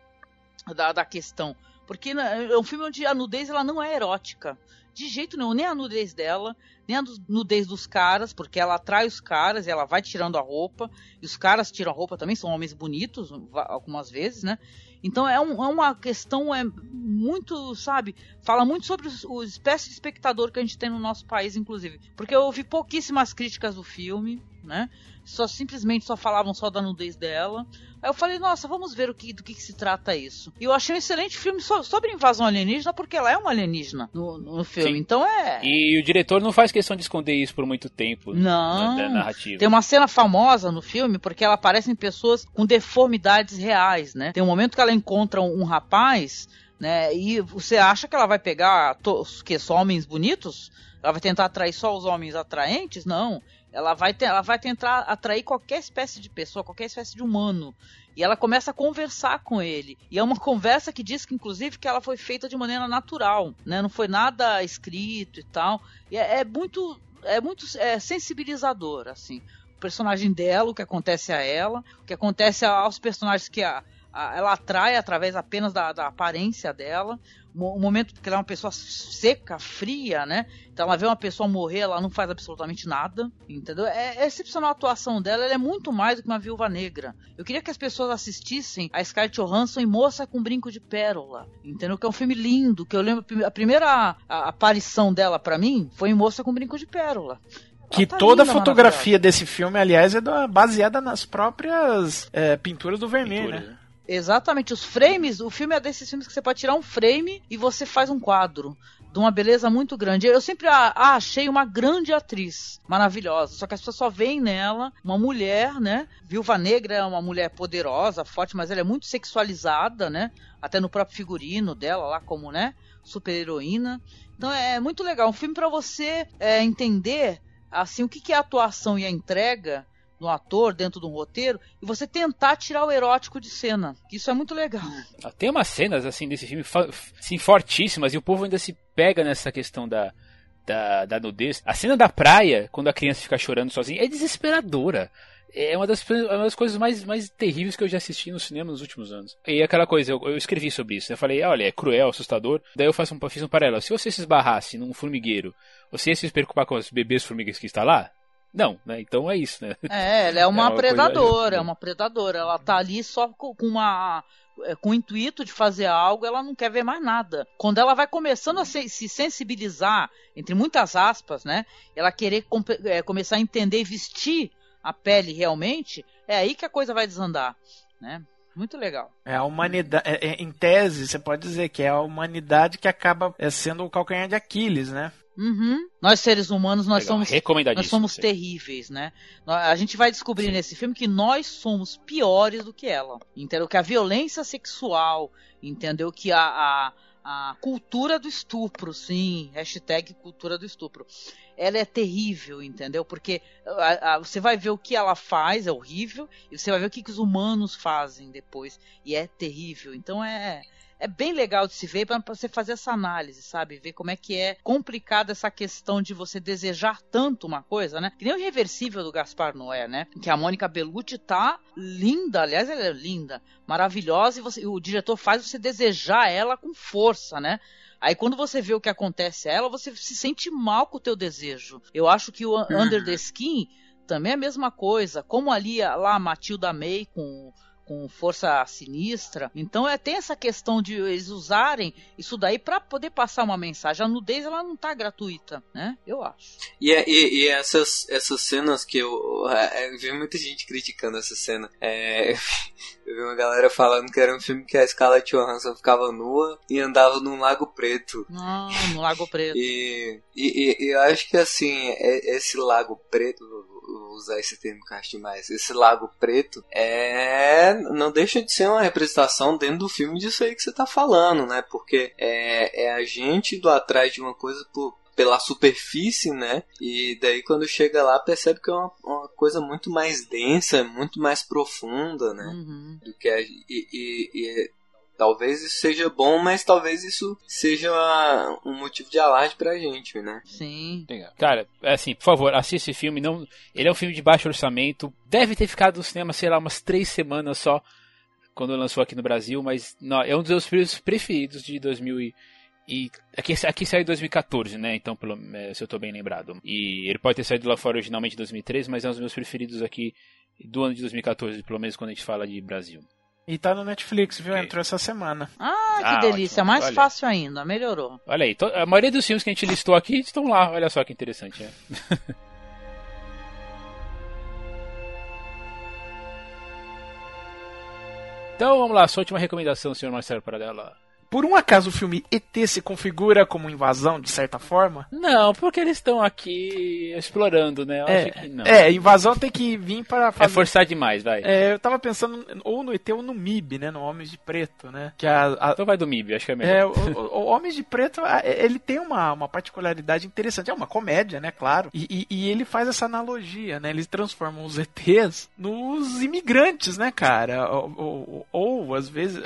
da, da questão. Porque é um filme onde a nudez ela não é erótica. De jeito nenhum, nem a nudez dela, nem a nudez dos caras, porque ela atrai os caras e ela vai tirando a roupa. E os caras tiram a roupa também, são homens bonitos, algumas vezes, né? Então é, um, é uma questão é muito, sabe, fala muito sobre o, o espécie de espectador que a gente tem no nosso país, inclusive. Porque eu ouvi pouquíssimas críticas do filme, né? Só simplesmente só falavam só da nudez dela. Aí eu falei, nossa, vamos ver o que, do que, que se trata isso. E eu achei um excelente filme so, sobre invasão alienígena, porque ela é uma alienígena no, no filme. Sim. Então é. E o diretor não faz questão de esconder isso por muito tempo não. na, na narrativa. Tem uma cena famosa no filme porque ela aparece em pessoas com deformidades reais, né? Tem um momento que ela encontra um, um rapaz, né? E você acha que ela vai pegar os que só homens bonitos? Ela vai tentar atrair só os homens atraentes? Não. Ela vai, te, ela vai tentar atrair qualquer espécie de pessoa, qualquer espécie de humano. E ela começa a conversar com ele. E é uma conversa que diz que, inclusive, que ela foi feita de maneira natural, né? Não foi nada escrito e tal. E é, é muito, é muito é, sensibilizador, assim. O personagem dela, o que acontece a ela, o que acontece aos personagens que a, a, ela atrai através apenas da, da aparência dela o momento que ela é uma pessoa seca, fria, né? Então ela vê uma pessoa morrer, ela não faz absolutamente nada, entendeu? É, é excepcional a atuação dela, ela é muito mais do que uma viúva negra. Eu queria que as pessoas assistissem a Scarlett Johansson em Moça com Brinco de Pérola, entendeu? Que é um filme lindo, que eu lembro a primeira a, a aparição dela para mim foi em Moça com Brinco de Pérola. Que tá toda a fotografia desse filme, aliás, é da- baseada nas próprias é, pinturas do Vermeer, Pintura, né? Exatamente, os frames, o filme é desses filmes que você pode tirar um frame e você faz um quadro de uma beleza muito grande. Eu sempre a, a achei uma grande atriz, maravilhosa, só que as pessoas só veem nela uma mulher, né? Viúva Negra é uma mulher poderosa, forte, mas ela é muito sexualizada, né? Até no próprio figurino dela lá como, né? Super heroína. Então é muito legal, um filme para você é, entender assim o que, que é a atuação e a entrega do ator dentro de um roteiro e você tentar tirar o erótico de cena. Isso é muito legal. Ah, Tem umas cenas assim desse filme assim, fortíssimas e o povo ainda se pega nessa questão da, da, da nudez. A cena da praia, quando a criança fica chorando sozinha, é desesperadora. É uma das, é uma das coisas mais, mais terríveis que eu já assisti no cinema nos últimos anos. E aquela coisa, eu, eu escrevi sobre isso. Eu falei, olha, é cruel, assustador. Daí eu faço um, fiz um paralelo. Se você se esbarrasse num formigueiro, você ia se preocupar com os bebês formigas que está lá? Não, né? Então é isso, né? É, ela é (laughs) uma, É uma coisa- predadora, é uma predadora. Ela tá ali só com uma é, com o intuito de fazer algo, ela não quer ver mais nada. Quando ela vai começando a se, se sensibilizar, entre muitas aspas, né? Ela querer é, começar a entender e vestir a pele realmente, é aí que a coisa vai desandar, né? Muito legal. É a humanidade, é- é- em tese, você pode dizer que é a humanidade que acaba sendo o calcanhar de Aquiles, né? Uhum. Nós seres humanos, nós Legal, somos nós somos sim. terríveis, né? A gente vai descobrir nesse filme que nós somos piores do que ela. Entendeu? Que a violência sexual, entendeu? Que a, a, a cultura do estupro, sim, hashtag cultura do estupro. Ela é terrível, entendeu? Porque a- a- você vai ver o que ela faz, é horrível, e você vai ver o que, que os humanos fazem depois, e é terrível. Então é, é bem legal de se ver para você fazer essa análise, sabe? Ver como é que é complicada essa questão de você desejar tanto uma coisa, né? Que nem o Irreversível do Gaspar Noé, né? Que a Mônica Bellucci tá linda, aliás, ela é linda, maravilhosa, e você, o diretor faz você desejar ela com força, né? Aí quando você vê o que acontece a ela, você se sente mal com o teu desejo. Eu acho que o Un- Under the Skin também é a mesma coisa. Como ali lá a Matilda May com com força sinistra. Então é tem essa questão de eles usarem isso daí para poder passar uma mensagem. A nudez ela não tá gratuita, né? Eu acho. E, é- e, e essas, essas cenas que eu, é, eu vi muita gente criticando essa cena. É, (laughs) eu vi uma galera falando que era um filme que a Scarlett Johansson ficava nua e andava num lago preto. Não, no Lago Preto. E, e, e eu acho que assim, é- esse lago preto, usar esse termo acho demais, esse lago preto é não deixa de ser uma representação dentro do filme disso aí que você tá falando, né? Porque é, é a gente indo atrás de uma coisa por, pela superfície, né? E daí quando chega lá percebe que é uma, uma coisa muito mais densa, muito mais profunda, né? Uhum. do que a, e, e- e talvez isso seja bom, mas talvez isso seja um motivo de alarde pra gente, né? Sim. Legal. Cara, é assim, por favor, assista esse filme. Não, ele é um filme de baixo orçamento. Deve ter ficado no cinema, sei lá, umas três semanas só quando lançou aqui no Brasil, mas não, é um dos meus filmes preferidos de 2000 e, e aqui, aqui saiu em 2014, né? Então, pelo, é, se eu tô bem lembrado. E ele pode ter saído lá fora originalmente em 2013, mas é um dos meus preferidos aqui do ano de 2014, pelo menos quando a gente fala de Brasil. E tá no Netflix, viu? Entrou essa semana. Ah, que Ah, delícia. ótimo. Mais Olha. fácil ainda. Melhorou. Olha aí, a maioria dos filmes que a gente listou aqui estão lá. Olha só que interessante, é. (laughs) então vamos lá, sua última recomendação, senhor Marcelo Paradela. Por um acaso o filme ET se configura como invasão, de certa forma? Não, porque eles estão aqui explorando, né? Eu É, acho que não. é, invasão tem que vir para É fazer. forçar demais, vai. É, eu tava pensando ou no ET ou no MIB, né? No Homens de Preto, né? Que a, a- Então vai do MIB, acho que é melhor. é, o, o- Homens de Preto, ele tem uma, uma particularidade interessante. É uma comédia, né? Claro. E, e- e ele faz essa analogia, né? Eles transformam os ETs nos imigrantes, né, cara? Ou, ou- ou, às vezes.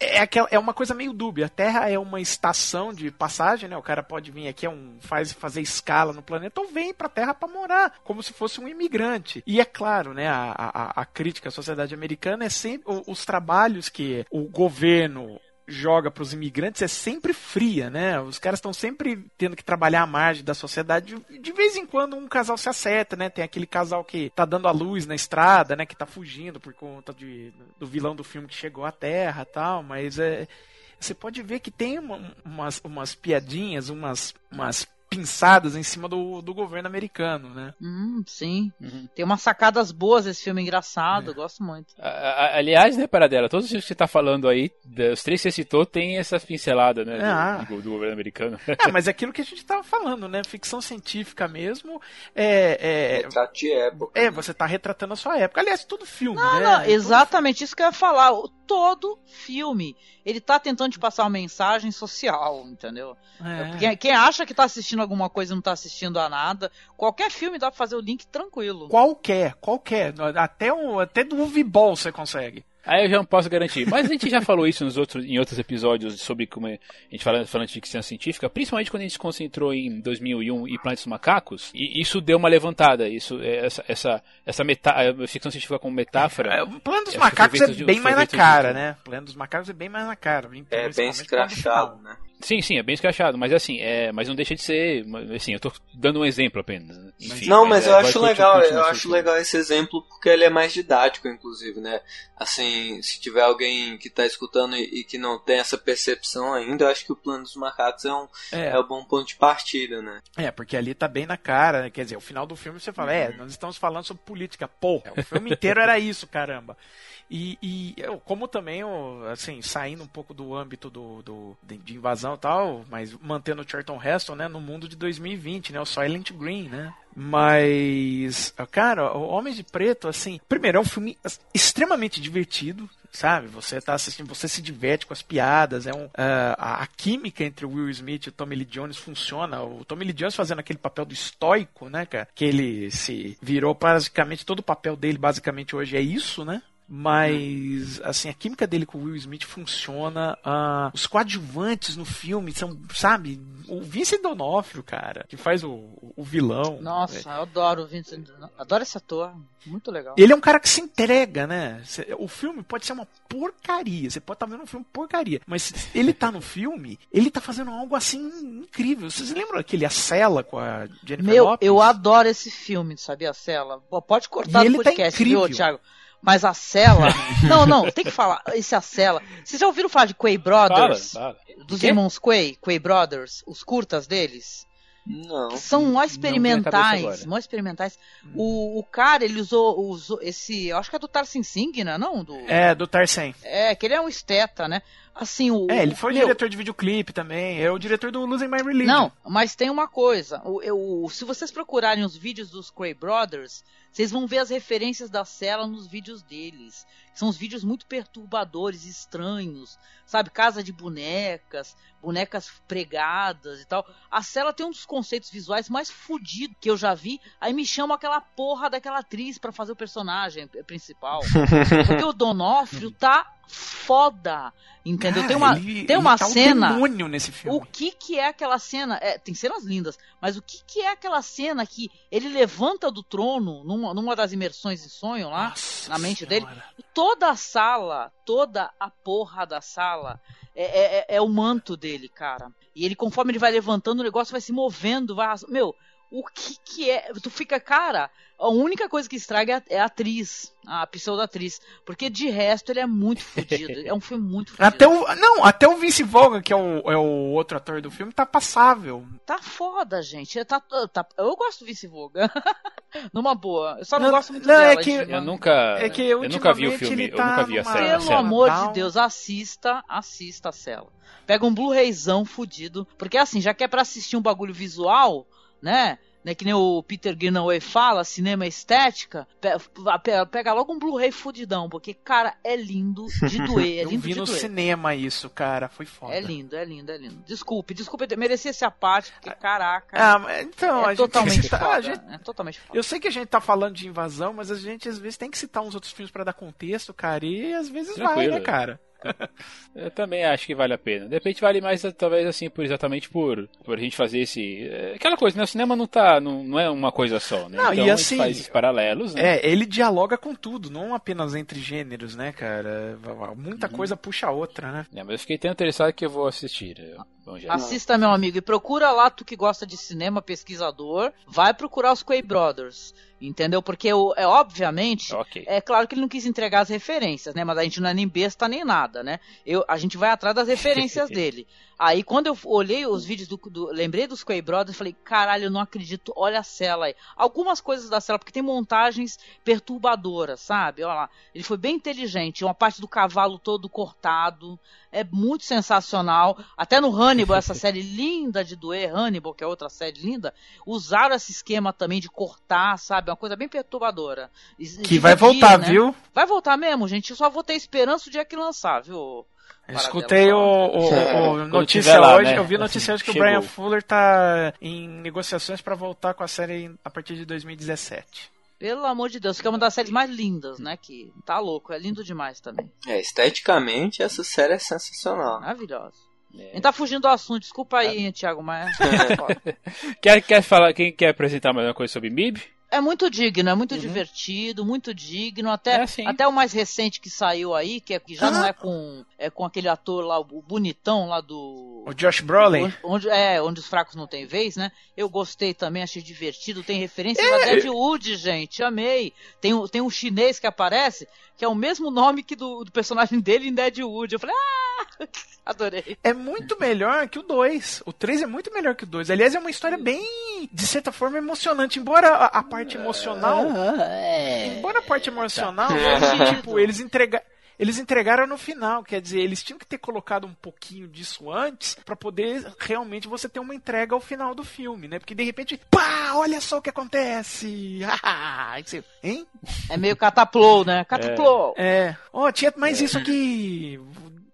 É- É, aquela, é uma coisa meio dúbia. A Terra é uma estação de passagem, né? O cara pode vir aqui, é um, faz, fazer escala no planeta, ou vem pra Terra pra morar, como se fosse um imigrante. E é claro, né? A, a, a crítica à sociedade americana é sempre os trabalhos que o governo joga para os imigrantes é sempre fria, né? Os caras estão sempre tendo que trabalhar à margem da sociedade. De- vez em quando um casal se acerta, né? Tem aquele casal que tá dando a luz na estrada, né? Que tá fugindo por conta de, do vilão do filme que chegou à Terra tal, mas é. Você pode ver que tem uma- umas, umas piadinhas, umas, umas pinçadas em cima do, do governo americano, né? Hum, sim. Uhum. Tem umas sacadas boas esse filme engraçado, eu gosto muito. A- a- Aliás, né, Paradela, todos os filmes que você tá falando aí, os três que você citou, tem essa pincelada, né, do- Ah. do, do governo americano. É, (laughs) mas é aquilo que a gente tava falando, né? Ficção científica mesmo. É, é, Retrato de época. é você tá retratando a sua época. Aliás, todo filme, Não, né? não, exatamente isso que eu ia falar. O- Todo filme, ele tá tentando te passar uma mensagem social, entendeu? É. Quem, quem acha que tá assistindo alguma coisa e não tá assistindo a nada, qualquer filme dá pra fazer o link tranquilo. Qualquer, qualquer. Até, um, até do Uvibol você consegue. Aí eu já não posso garantir. Mas a gente já falou isso nos outros, em outros episódios sobre como a gente falando, falando de ficção científica, principalmente quando a gente se concentrou em 2001 e Planeta dos Macacos, e isso deu uma levantada. Isso, é, essa, essa, essa meta, a ficção científica como metáfora. É, O Plano dos É, Macacos é bem mais na de- cara, né? O Plano dos Macacos é bem mais na cara. É bem escrachado, né? Sim, sim, é bem escrachado, mas assim, é, mas não deixa de ser, assim, eu tô dando um exemplo apenas. Enfim, Não, mas é, eu acho legal, eu acho legal esse exemplo porque ele é mais didático, inclusive, né? Assim, se tiver alguém que tá escutando e, e que não tem essa percepção ainda, eu acho que o plano dos macacos é um, É. é um bom ponto de partida, né? É, porque ali tá bem na cara, né? Quer dizer, o final do filme você fala, é, nós estamos falando sobre política. Porra, o filme inteiro era isso, caramba. E, e eu, como também, eu, assim, saindo um pouco do âmbito do, do- de, invasão e tal, mas mantendo o Charlton Heston, né, no mundo de 2020, né, o Silent Green, né. Mas, cara, o Homem de Preto, assim, primeiro, é um filme extremamente divertido, sabe? Você tá assistindo, você se diverte com as piadas, é um, ah, a, a química entre o Will Smith e o Tommy Lee Jones funciona. O Tommy Lee Jones fazendo aquele papel do estoico, né, cara? Que ele se virou basicamente, todo o papel dele basicamente hoje é isso, né? Mas, assim, a química dele com o Will Smith funciona. ah, os coadjuvantes no filme são, sabe? O Vincent D'Onofrio, cara, que faz o, o vilão. Nossa, eu adoro o Vincent. Adoro esse ator. Muito legal. Ele é um cara que se entrega, né? O filme pode ser uma porcaria. Você pode estar vendo um filme porcaria. Mas ele tá no filme, ele tá fazendo algo assim incrível. Vocês lembram aquele A Cela com a Jennifer Meu, Lopez? eu adoro esse filme, sabia, Cela? Pô, Pode cortar E do ele tá podcast, incrível. viu, Thiago? Mas a Cela. (laughs) não, não, tem que falar. Esse a Cela. Vocês já ouviram falar de Quay Brothers? fala. Dos Quê? irmãos Quay, Quay Brothers, os curtas deles? Não. São mó experimentais, mó experimentais. O, o cara, ele usou, usou esse, eu acho que é do Tarsin Singh, né? Não, do, É, do Tarzan. é, que ele é um esteta, né? Assim, o É, ele foi meu, diretor de videoclipe também. É o diretor do Losing My Religion. Não, mas tem uma coisa. O, eu- se vocês procurarem os vídeos dos Cray Brothers, vocês vão ver as referências da cela nos vídeos deles. São os vídeos muito perturbadores, estranhos. Sabe, casa de bonecas, bonecas pregadas e tal. A cela tem um dos conceitos visuais mais fodidos que eu já vi. Aí me chama aquela porra daquela atriz pra fazer o personagem principal. (laughs) Porque o Donofrio tá foda. Entendeu? Tem uma, ele- tem uma tá um cena. demônio nesse filme. O que que é aquela cena? É, tem cenas lindas, mas o que que é aquela cena que ele levanta do trono numa, numa das imersões de sonho lá, Nossa na mente Senhora. dele? Toda a sala, toda a porra da sala é, é- é- é o manto dele, cara. E ele, conforme ele vai levantando, o negócio vai se movendo, vai. Meu, o que que é? Tu fica, cara. A única coisa que estraga é a, é a atriz, a pseudo-atriz. Porque de resto ele é muito fodido. É um filme muito fodido. Até o, não, até o Vince Vaughn, que é o, é o outro ator do filme, tá passável. Tá foda, gente. Tá, tá- eu gosto do Vice Voga. (laughs) Numa boa. Eu só não, Não, gosto muito não, é dela. que- Edmund. Eu nunca, É que eu nunca vi o filme, ele eu tá nunca vi a numa- série. a Pelo cena. amor de Deus, assista, assista a cela. Pega um Blu-rayzão fudido. Porque assim, já que é pra assistir um bagulho visual, né? Né, que nem o Peter Greenaway fala, cinema estética, pe- pe- pega logo um Blu-ray fudidão, porque, cara, é lindo de (laughs) doer, é Eu lindo vi de no doer. cinema isso, cara. Foi foda. É lindo, é lindo, é lindo. Desculpe, desculpe, eu mereci essa parte, porque, caraca, Ah, então, a é gente totalmente (laughs) cita- foda. a gente- É totalmente foda. Eu sei que a gente tá falando de invasão, mas a gente às vezes tem que citar uns outros filmes pra dar contexto, cara, e às vezes vai, Tranquilo. né, cara? (laughs) Eu também acho que vale a pena. De repente vale mais, talvez, assim, por exatamente por, por a gente fazer esse. é, Aquela coisa, né? O cinema não tá. Não, não é uma coisa só, né? Não, então e assim, faz esses paralelos, né? É, ele dialoga com tudo, não apenas entre gêneros, né, cara? Muita Uhum. coisa puxa a outra, né? É, mas eu fiquei tão interessado que eu vou assistir. Assista, meu amigo, e procura lá, tu que gosta de cinema, pesquisador, vai procurar os Quay Brothers. Entendeu? Porque é obviamente. Ok. É claro que ele não quis entregar as referências, né? Mas a gente não é nem besta nem nada, né? Eu, a gente vai atrás das referências (laughs) dele. Aí quando eu olhei os vídeos do, do- lembrei dos Quay Brothers, falei, caralho, eu não acredito, olha a cela aí. Algumas coisas da cela, porque tem montagens perturbadoras, sabe? Olha lá, ele foi bem inteligente, uma parte do cavalo todo cortado, é muito sensacional. Até no Hannibal, essa (laughs) série linda de doer, Hannibal, que é outra série linda, usaram esse esquema também de cortar, sabe? Uma coisa bem perturbadora. Que vai voltar, né? viu? Vai voltar mesmo, gente. Eu só vou ter esperança o dia que lançar, viu? Esquutei o, o- (laughs) o- notícia lá, hoje, né? eu vi notícia hoje que Chegou. o Brian Fuller tá em negociações pra voltar com a série a partir de 2017. Pelo amor de Deus, que é uma das séries mais lindas, né? Que tá louco, é lindo demais também. É, esteticamente essa série é sensacional. Maravilhosa. A É. gente tá fugindo do assunto, desculpa aí, Thiago, mas. (laughs) Quer, quer falar, quem quer apresentar mais uma coisa sobre MIB? É muito digno, é muito divertido, muito digno. Até, É, até o mais recente que saiu aí, que, é, que já não é com, é com aquele ator lá, o bonitão lá do. O Josh Brolin. Onde, onde- é, onde os fracos não têm vez, né? Eu gostei também, achei divertido. Tem referências a Deadwood, gente. Amei. Tem, um- tem um chinês que aparece, que é o mesmo nome que do, do personagem dele em Deadwood. Eu falei, ah! (laughs) Adorei. É muito melhor que o 2. O 3 é muito melhor que o 2. Aliás, é uma história bem, de certa forma, emocionante. Embora a, a parte emocional. Embora a parte emocional, que, (laughs) tipo, eles entregaram. Eles entregaram no final, quer dizer, eles tinham que ter colocado um pouquinho disso antes pra poder realmente você ter uma entrega ao final do filme, né? Porque de repente, pá, olha só o que acontece. (laughs) Hein? É meio cataplou, né? Cataplou. É. Ó, tinha mais isso aqui.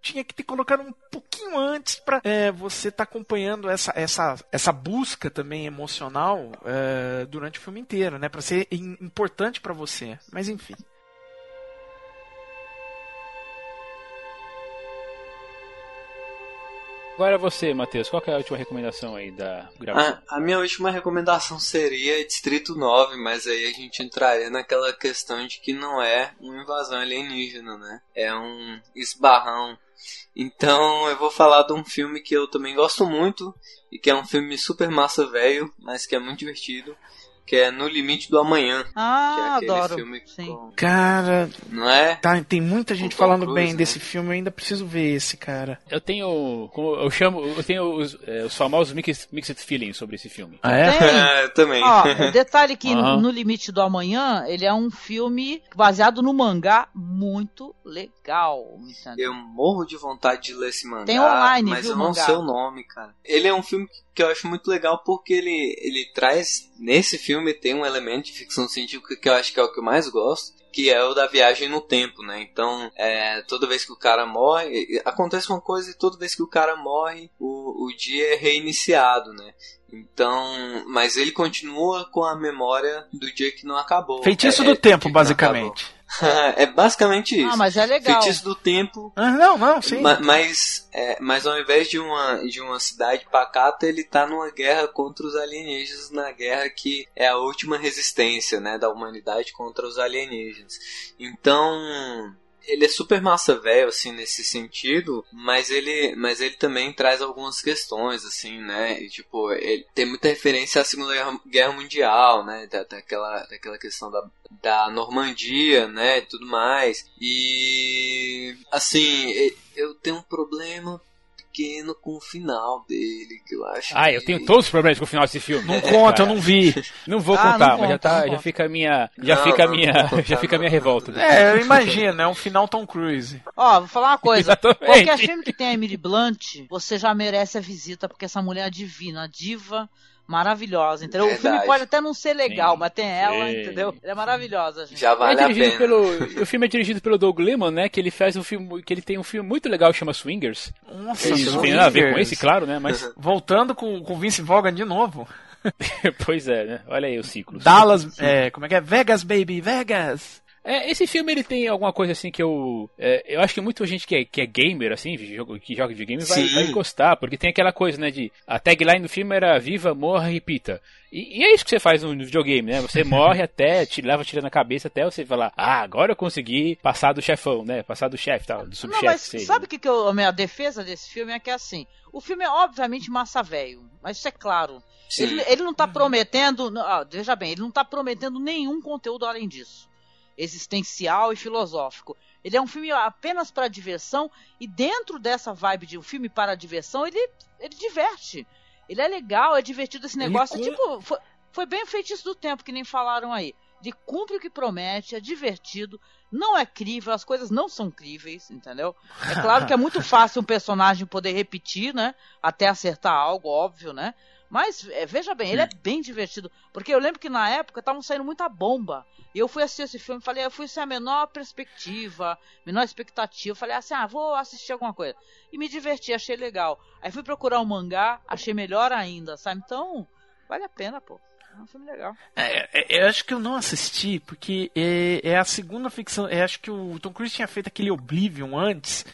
Tinha que ter colocado um pouquinho antes pra é, você estar acompanhando essa, essa, essa busca também emocional é, durante o filme inteiro, né? Pra ser im- importante pra você. Mas enfim. Agora você, Matheus, qual que é a última recomendação aí da gravação? A, a minha última recomendação seria Distrito 9, mas aí a gente entraria naquela questão de que não é uma invasão alienígena, né? É um esbarrão. Então eu vou falar de um filme que eu também gosto muito e que é um filme super massa velho, mas que é muito divertido, que é No Limite do Amanhã, que é Ah, aquele adoro. filme Sim. com... Cara, Não é? tá, tem muita gente falando Cruise, bem né? desse filme, eu ainda preciso ver esse, cara. Eu tenho, como eu chamo, eu tenho os, é, os famosos mixed, mixed feelings sobre esse filme. Ah, é? Tem. (laughs) É, também. Ó, detalhe que Aham. No Limite do Amanhã, ele é um filme baseado no mangá muito legal, entendeu? Eu morro de vontade de ler esse mangá, Tem online, mas viu, eu não mangá? sei o nome, cara. Ele é um filme que eu acho muito legal porque ele, ele traz, nesse filme tem um elemento de ficção científica que eu acho que é o que eu mais gosto, que é o da viagem no tempo, né? Então, é, toda vez que o cara morre, acontece uma coisa e toda vez que o cara morre, o, o dia é reiniciado, né? Então, mas ele continua com a memória do dia que não acabou. Feitiço É, do é, tempo, basicamente. (laughs) é basicamente isso. Ah, mas é legal. Feitiço do tempo Ah, não, não, sim. Ma- Mas, é, mas ao invés de uma, de uma cidade pacata, ele tá numa guerra contra os alienígenas, na guerra que é a última resistência, né, da humanidade contra os alienígenas. Então, ele é super massa velho, assim, nesse sentido, mas ele, mas ele também traz algumas questões, assim, né, e, tipo, ele tem muita referência à Segunda Guerra- Mundial, né, da, daquela, daquela questão da, da Normandia, né, e tudo mais, e, assim, eu tenho um problema pequeno com o final dele, que eu acho Ah, que- eu tenho todos os problemas com o final desse filme. Não conta, eu não vi. Não vou Ah, contar, não mas já, conta, tá, não já fica a minha, já Não, fica a minha, não conta, já fica a minha revolta. É, eu imagino, é um final Tom Cruise. Ó, vou falar uma coisa. Exatamente. Qualquer filme que tem a Emily Blunt, você já merece a visita, porque essa mulher é divina, diva maravilhosa, entendeu? O filme Verdade. pode até não ser legal, Sim, mas tem ela, sim. entendeu? Ela é maravilhosa, gente. já É vale a dirigido pena. pelo, (laughs) o filme é dirigido pelo Doug Liman, né? Que ele faz um filme, que ele tem um filme muito legal que chama Swingers. Nossa, Isso não tem nada a ver com esse, claro, né? Mas (laughs) Voltando com o Vince Vaughan de novo. (laughs) pois é, né? Olha aí o ciclo. Dallas, é, como é que é? Vegas, baby, Vegas. É, esse filme ele tem alguma coisa assim que eu. É, eu acho que muita gente que é, que é gamer, assim, que joga de game, vai, vai, gostar, porque tem aquela coisa, né? De. A tagline do filme era Viva, morra, repita. E, e é isso que você faz no, no videogame, né? Você (laughs) morre até, te leva tira na cabeça até você falar, ah, agora eu consegui passar do chefão, né? Passar do chefe tal, do subchefe. Não, mas sabe o que, que eu, a minha defesa desse filme é que é assim. O filme é obviamente massa velho, mas isso é claro. Ele, ele, não tá prometendo. Ah, veja bem, ele não tá prometendo nenhum conteúdo além disso. Existencial e filosófico. Ele é um filme apenas para diversão, e dentro dessa vibe de um filme para diversão, ele, ele diverte. Ele é legal, é divertido esse negócio. Ele... Tipo, foi, foi bem feitiço do tempo, que nem falaram aí. Ele cumpre o que promete, é divertido, não é crível, as coisas não são críveis, entendeu? É claro que é muito (laughs) fácil um personagem poder repetir, né? Até acertar algo, óbvio, né? Mas é, veja bem, ele é bem divertido. Porque eu lembro que na época estavam saindo muita bomba. E eu fui assistir esse filme falei, eu fui sem a menor perspectiva, menor expectativa. Falei assim, ah, vou assistir alguma coisa. E me diverti, achei legal. Aí fui procurar um mangá, achei melhor ainda, sabe? Então, vale a pena, pô. É um filme legal. É, é, eu acho que eu não assisti, porque é, é a segunda ficção. Eu acho que o Tom Cruise tinha feito aquele Oblivion antes.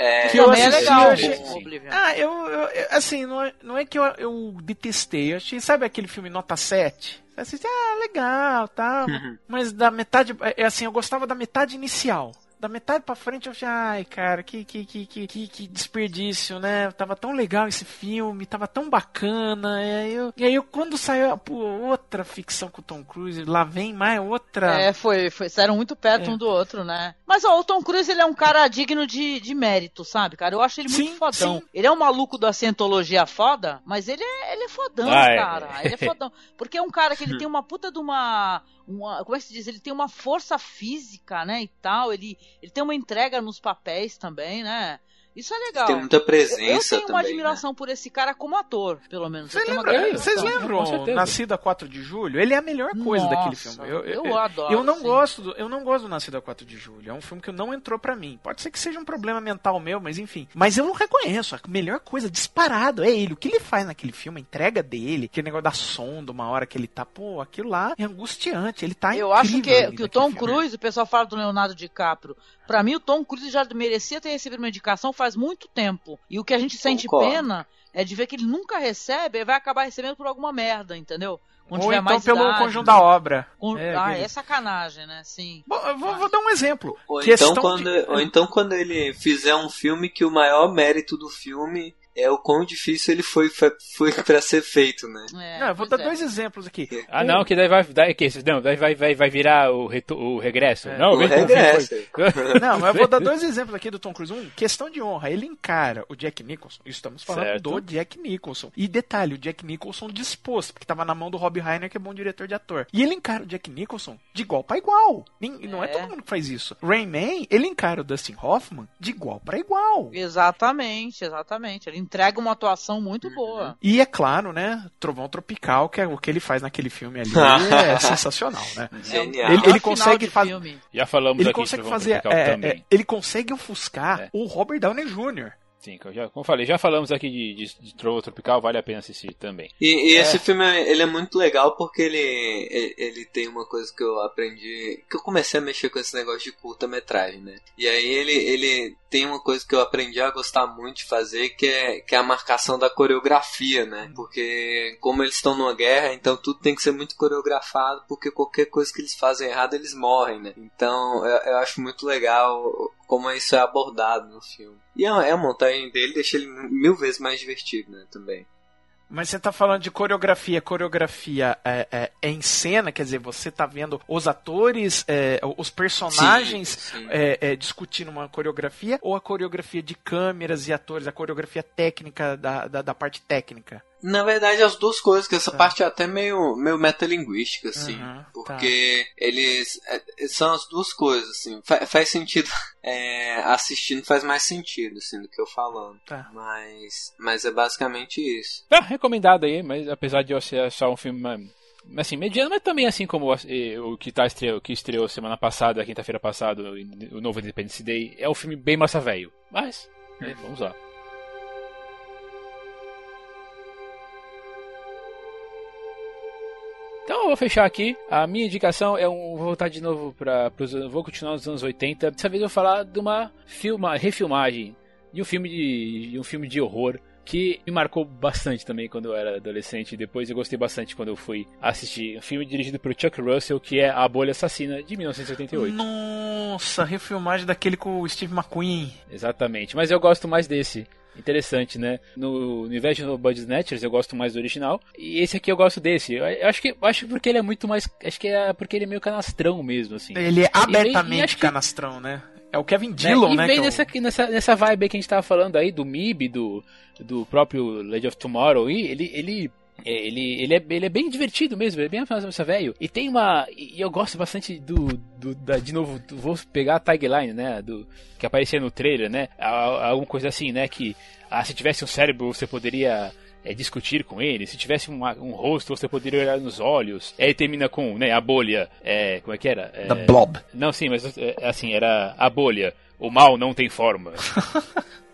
É, que eu assisti, é legal. Eu achei... Ah, eu, eu, assim, não é, não é que eu, eu detestei. Eu achei, sabe aquele filme Nota 7? Assisti, ah, legal, tá. Uhum. Mas da metade, é assim, eu gostava da metade inicial da metade pra frente eu achei, ai, cara, que, que, que, que, que desperdício, né? Tava tão legal esse filme, tava tão bacana. E aí, eu, e aí eu, quando saiu pô, outra ficção com o Tom Cruise, lá vem mais outra. É, foi, foi saíram muito perto é. um do outro, né? Mas ó, o Tom Cruise ele é um cara digno de, de mérito, sabe, cara? Eu acho ele muito sim, fodão. Sim. Ele é um maluco da cientologia foda, mas ele é, ele é fodão, ah, cara. É. Ele é fodão. (laughs) Porque é um cara que ele tem uma puta de uma uma, como é que se diz? Ele tem uma força física, né, e tal. Ele, ele tem uma entrega nos papéis também, né? Isso é legal. Tem muita presença Eu, eu tenho também, uma admiração né? por esse cara como ator, pelo menos. Você lembra, vocês lembram Nascido a 4 de Julho? Ele é a melhor coisa Nossa, daquele filme. Eu, eu, eu adoro. Eu não, sim. gosto do, eu não gosto do Nascido a 4 de Julho. É um filme que não entrou para mim. Pode ser que seja um problema mental meu, mas enfim. Mas eu não reconheço. A melhor coisa, disparado, é ele. O que ele faz naquele filme, a entrega dele, aquele negócio da sonda, uma hora que ele tá, pô, aquilo lá é angustiante. Ele tá Eu acho que, que o Tom Cruise, o pessoal fala do Leonardo DiCaprio, Pra mim, o Tom Cruise já merecia ter recebido uma indicação faz muito tempo. E o que a gente sente Concordo. pena é de ver que ele nunca recebe e vai acabar recebendo por alguma merda, entendeu? Quando Ou então pelo idade, conjunto da obra. Com... É, ah, é sacanagem, né? Sim. Bom, eu vou, vou, dar um exemplo. Ou então, quando, de... ou então quando ele fizer um filme que o maior mérito do filme é o quão difícil ele foi, foi para ser feito, né? É, não, eu vou dar é. dois exemplos aqui. Ah, não, que daí vai, daí, que, não, daí vai, vai, vai virar o, reto, o regresso. É. Não, o regresso. (laughs) não, mas eu vou dar dois exemplos aqui do Tom Cruise. Um, questão de honra. Ele encara o Jack Nicholson. Estamos falando certo. do Jack Nicholson. E detalhe, o Jack Nicholson disposto, porque estava na mão do Rob Reiner, que é bom diretor de ator. E ele encara o Jack Nicholson de igual para igual. Não é. é todo mundo que faz isso. Rayman, ele encara o Dustin Hoffman de igual para igual. Exatamente, exatamente. Ele entrega uma atuação muito uhum. boa. E é claro, né? Trovão Tropical, que é o que ele faz naquele filme ali, (laughs) é sensacional, né? Genial. Ele, ele consegue fazer. Já falamos ele aqui consegue fazer. É, é, ele consegue ofuscar é. o Robert Downey Jr. Sim, já, como eu falei, já falamos aqui de, de, de Trovo Tropical, vale a pena assistir também. E, e é. esse filme ele é muito legal porque ele, ele tem uma coisa que eu aprendi, que eu comecei a mexer com esse negócio de curta-metragem, né? E aí ele, ele tem uma coisa que eu aprendi a gostar muito de fazer, que é, que é a marcação da coreografia, né? Porque como eles estão numa guerra, então tudo tem que ser muito coreografado, porque qualquer coisa que eles fazem errado, eles morrem, né? Então eu, eu acho muito legal como isso é abordado no filme. E a, a montagem dele deixa ele mil vezes mais divertido, né, também. Mas você tá falando de coreografia. Coreografia é, é, é, em cena, quer dizer, você tá vendo os atores, é, os personagens sim, sim. É, é, discutindo uma coreografia, ou a coreografia de câmeras e atores, a coreografia técnica da, da, da parte técnica? Na verdade, as duas coisas, que essa tá. parte é até meio, meio metalinguística, assim. Uhum, porque tá. eles. É, são as duas coisas, assim. Fa faz sentido. (laughs) É, assistindo faz mais sentido, assim, do que eu falando. Tá. Mas. Mas é basicamente isso. É, recomendado aí, mas apesar de eu ser só um filme assim, mediano, mas também assim como o que, tá estreou, que estreou semana passada, quinta-feira passada, o novo Independence Day, é um filme bem massa velho. Mas, né, vamos lá. Então eu vou fechar aqui. A minha indicação é um. Vou voltar de novo para Vou continuar nos anos 80. Dessa vez eu vou falar de uma filma, refilmagem de um filme de, de um filme de horror que me marcou bastante também quando eu era adolescente. Depois eu gostei bastante quando eu fui assistir um filme dirigido por Chuck Russell, que é A Bolha Assassina, de 1988. Nossa, refilmagem daquele com o Steve McQueen. Exatamente, mas eu gosto mais desse. Interessante, né? No universo de Bud Snatchers eu gosto mais do original. E esse aqui eu gosto desse. Eu acho que acho porque ele é muito mais. Acho que é porque ele é meio canastrão mesmo, assim. Ele é abertamente que... canastrão, né? É o Kevin Dillon, né? E vem é nessa, o... nessa, nessa vibe que a gente tava falando aí, do MIB, do, do próprio Legend of Tomorrow, e ele, ele ele, ele, é, ele é bem divertido mesmo, ele é bem essa velho. E tem uma. E eu gosto bastante do. do da, de novo, vou pegar a tagline, né? Do, que aparecia no trailer, né? Alguma coisa assim, né? Que ah, se tivesse um cérebro você poderia é, discutir com ele. Se tivesse uma, um rosto, você poderia olhar nos olhos. Aí termina com né, a bolha. É, como é que era? É, The Blob. Não, sim, mas é, assim, era a bolha. O mal não tem forma. (laughs)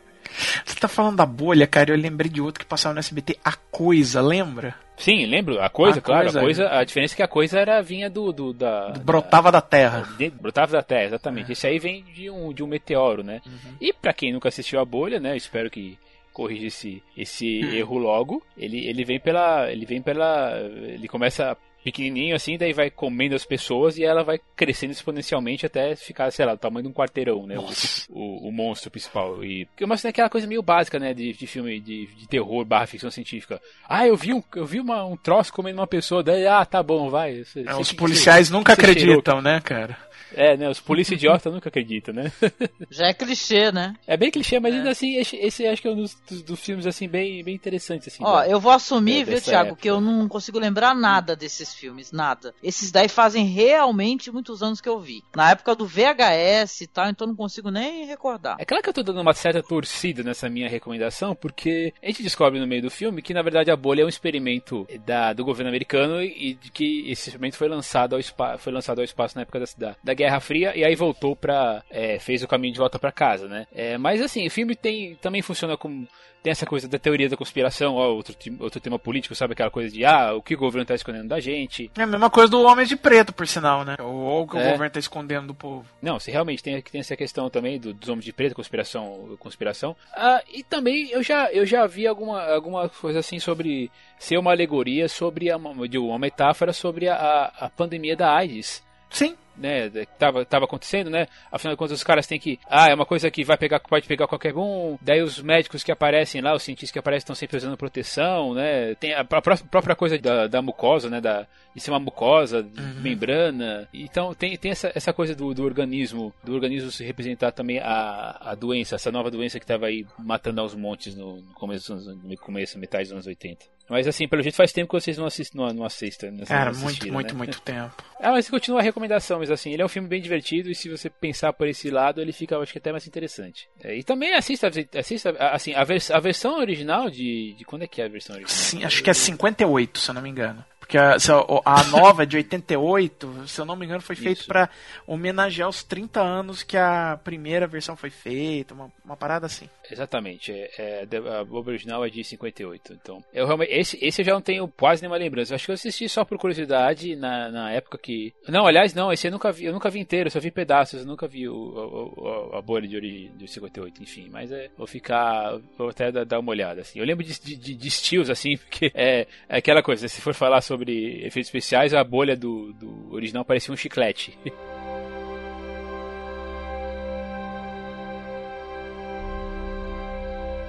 Você tá falando da bolha, cara, eu lembrei de outro que passava no SBT, A Coisa, lembra? Sim, lembro. A coisa, a claro, coisa, a coisa. A diferença é que a coisa era vinha do. do da, brotava da, da Terra. De, brotava da Terra, exatamente. É. Esse aí vem de um, de um meteoro, né? Uhum. E para quem nunca assistiu a bolha, né? Espero que corrija esse, esse hum. erro logo. Ele, ele vem pela. Ele vem pela. Ele começa pequenininho assim, daí vai comendo as pessoas e ela vai crescendo exponencialmente até ficar, sei lá, do tamanho de um quarteirão, né? O, o, o, monstro principal. E mas é aquela coisa meio básica, né, de, de filme de, de terror barra ficção científica. Ah, eu vi um, eu vi uma, um troço comendo uma pessoa, daí, ah, tá bom, vai. Cê, é, os policiais nunca acreditam, né, cara? É, né? Os polícia idiota nunca acreditam, né? (laughs) Já é clichê, né? É bem clichê, mas é. ainda assim, esse, esse, acho que é um dos, dos, dos, filmes, assim, bem, bem interessantes, assim. Ó, da, eu vou assumir, viu, Thiago, época. que eu não consigo lembrar nada desses filmes, nada. Esses daí fazem realmente muitos anos que eu vi. Na época do VHS e tal, então não consigo nem recordar. É claro que eu tô dando uma certa torcida nessa minha recomendação, porque a gente descobre no meio do filme que, na verdade, a bolha é um experimento da, do governo americano e de que esse experimento foi lançado ao, espaço, foi lançado ao espaço na época da, da Guerra Fria e aí voltou pra. É, fez o caminho de volta para casa, né? É, mas assim, o filme tem, também funciona como. Tem essa coisa da teoria da conspiração, ó, outro, outro tema político, sabe? Aquela coisa de, ah, o que o governo tá escondendo da gente. É a mesma coisa do Homem de Preto, por sinal, né? Ou o que é. o governo tá escondendo do povo. Não, se realmente tem, tem essa questão também do, dos Homens de Preto, conspiração. conspiração. Ah, e também eu já, eu já vi alguma, alguma coisa assim sobre ser uma alegoria sobre a, de uma metáfora sobre a, a pandemia da AIDS. Sim né, tava, tava acontecendo, né? Afinal de contas, os caras têm que. Ah, é uma coisa que vai pegar, pode pegar qualquer um. Daí os médicos que aparecem lá, os cientistas que aparecem estão sempre usando proteção, né? Tem a, a própria coisa da, da, mucosa, né? Da, de ser uma mucosa, uhum. membrana. Então tem, tem essa, essa coisa do, do organismo, do organismo se representar também a, a doença, essa nova doença que estava aí matando aos montes no, no começo, no começo, metade dos anos 80. Mas assim, pelo jeito faz tempo que vocês não assistem, não, não assistem. Cara, muito, muito, né? muito tempo. (laughs) Ah, mas continua a recomendação, mas assim, ele é um filme bem divertido e se você pensar por esse lado, ele fica, acho que até mais interessante. É, e também assista, assista assim, a, vers a versão original de, de. Quando é que é a versão original? Sim, acho que é 58, se eu não me engano. Porque a, a nova é de 88, se eu não me engano, foi feito para homenagear os 30 anos que a primeira versão foi feita, uma, uma parada assim. Exatamente, é, é, a original é de 58. Então, eu realmente, esse, esse eu já não tenho quase nenhuma lembrança. Acho que eu assisti só por curiosidade na, na época que. Não, aliás, não, esse eu nunca vi, eu nunca vi inteiro, eu só vi pedaços, eu nunca vi o, o, o a bolha de origem de 58, enfim. Mas é, vou ficar, vou até dar uma olhada. Assim. Eu lembro de, de, de estilos, assim, (laughs) porque é, é aquela coisa, se for falar sobre efeitos especiais, a bolha do, do original parecia um chiclete. (laughs)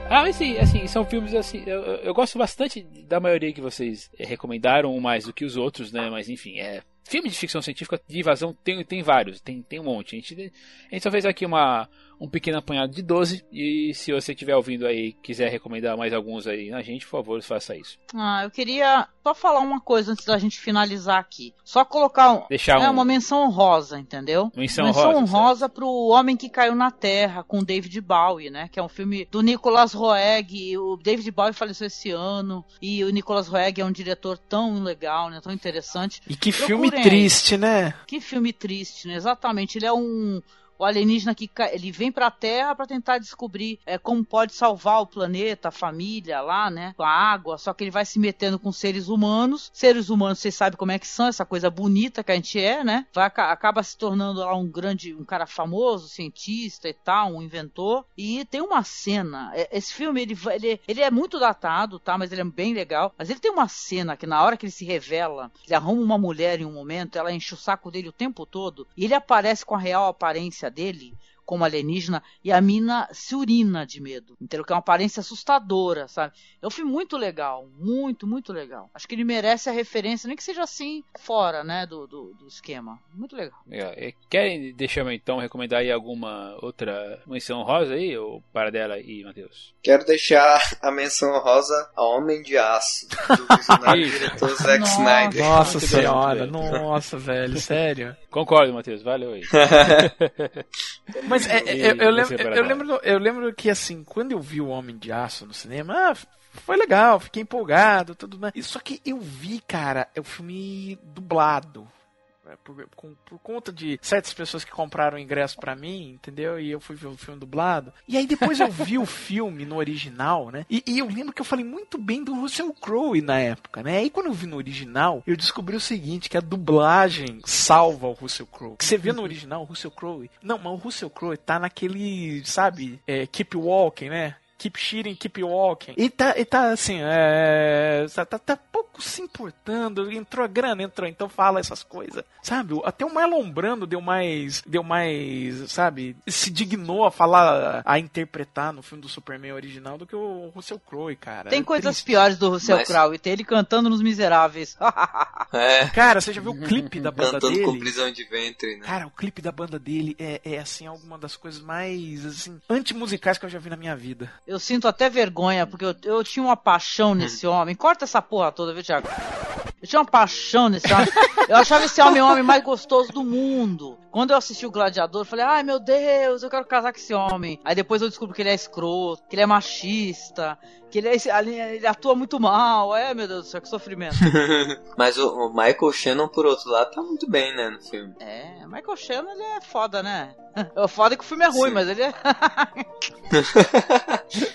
Ah, assim, assim, são filmes assim. Eu, eu gosto bastante da maioria que vocês recomendaram, um mais do que os outros, né? Mas enfim, é. Filme de ficção científica de invasão tem, tem vários, tem, tem um monte. A gente, a gente só fez aqui uma, um pequeno apanhado de 12. E se você estiver ouvindo aí quiser recomendar mais alguns aí na gente, por favor, faça isso. Ah, eu queria só falar uma coisa antes da gente finalizar aqui. Só colocar um, Deixar é, um... uma menção honrosa, entendeu? Menção, menção honrosa, honrosa pro Homem que Caiu na Terra, com David Bowie, né? Que é um filme do Nicolas Roeg. O David Bowie faleceu esse ano. E o Nicolas Roeg é um diretor tão legal, né? Tão interessante. E que Procurem filme triste, né? Que filme triste, né? Exatamente. Ele é um o alienígena que ele vem pra Terra pra tentar descobrir é, como pode salvar o planeta, a família lá, né? Com a água. Só que ele vai se metendo com seres humanos. Seres humanos, vocês sabem como é que são, essa coisa bonita que a gente é, né? Vai, aca- acaba se tornando lá um grande, um cara famoso, cientista e tal, um inventor. E tem uma cena. é- Esse filme, ele, ele, ele é muito datado, tá? Mas ele é bem legal. Mas ele tem uma cena que na hora que ele se revela, ele arruma uma mulher em um momento, ela enche o saco dele o tempo todo, e ele aparece com a real aparência dele, como alienígena, e a mina se urina de medo. Entendeu? Que é uma aparência assustadora, sabe? É um filme muito legal. Muito, muito legal. Acho que ele merece a referência, nem que seja assim, fora, né, do, do, do esquema. Muito legal. É, é, Querem deixar eu então recomendar aí alguma outra menção rosa aí, ou para dela e Matheus? Quero deixar a menção rosa a Homem de Aço, do visionário (laughs) diretor Zack Nossa. Snyder. Nossa senhora, nossa, velho, sério. Concordo, Matheus, valeu aí. (laughs) (laughs) Mas é, é, E eu, eu lembro, eu, lembro, eu lembro que assim, quando eu vi o Homem de Aço no cinema, ah, foi legal, fiquei empolgado, tudo mais. Só que eu vi, cara, é o filme dublado. É, Por, com- por conta de certas pessoas que compraram ingresso pra mim, entendeu? E eu fui ver o filme dublado. E aí depois eu vi o (laughs) filme no original, né? E, e eu lembro que eu falei muito bem do Russell Crowe na época, né? Aí quando eu vi no original, eu descobri o seguinte, que a dublagem salva o Russell Crowe. Que você vê no original o Russell Crowe. Não, mas o Russell Crowe tá naquele, sabe, é, Keep Walking, né? Keep cheating, keep walking. E tá, e tá assim, é, tá, tá, tá pouco se importando. Entrou a grana, entrou, então fala essas coisas. Sabe? Até o Marlon Brando deu mais, deu mais, sabe? Se dignou a falar, a interpretar no filme do Superman original do que o Russell Crowe, cara. Tem É coisas triste. piores do Russell Mas- Crowe, e tem ele cantando nos Miseráveis. (laughs) É, Cara, você já viu o clipe da banda cantando com dele? prisão de ventre, né? Cara, o clipe da banda dele é, é assim, alguma das coisas mais, assim, antimusicais que eu já vi na minha vida. Eu sinto até vergonha, porque eu, eu tinha uma paixão (laughs) nesse homem. Corta essa porra toda, Thiago? Eu tinha uma paixão nesse homem. Eu achava esse homem o homem mais gostoso do mundo. Quando eu assisti o Gladiador, eu falei, ai meu Deus, eu quero casar com esse homem. Aí depois eu descubro que ele é escroto, que ele é machista, que ele, é, ele atua muito mal. É, meu Deus do céu, que sofrimento. (laughs) Mas o, o Michael Shannon, por outro lado, tá muito bem, né, no filme. É, Michael Shannon, ele é foda, né? (laughs) É foda que o filme é ruim, Sim. mas ele é... (laughs)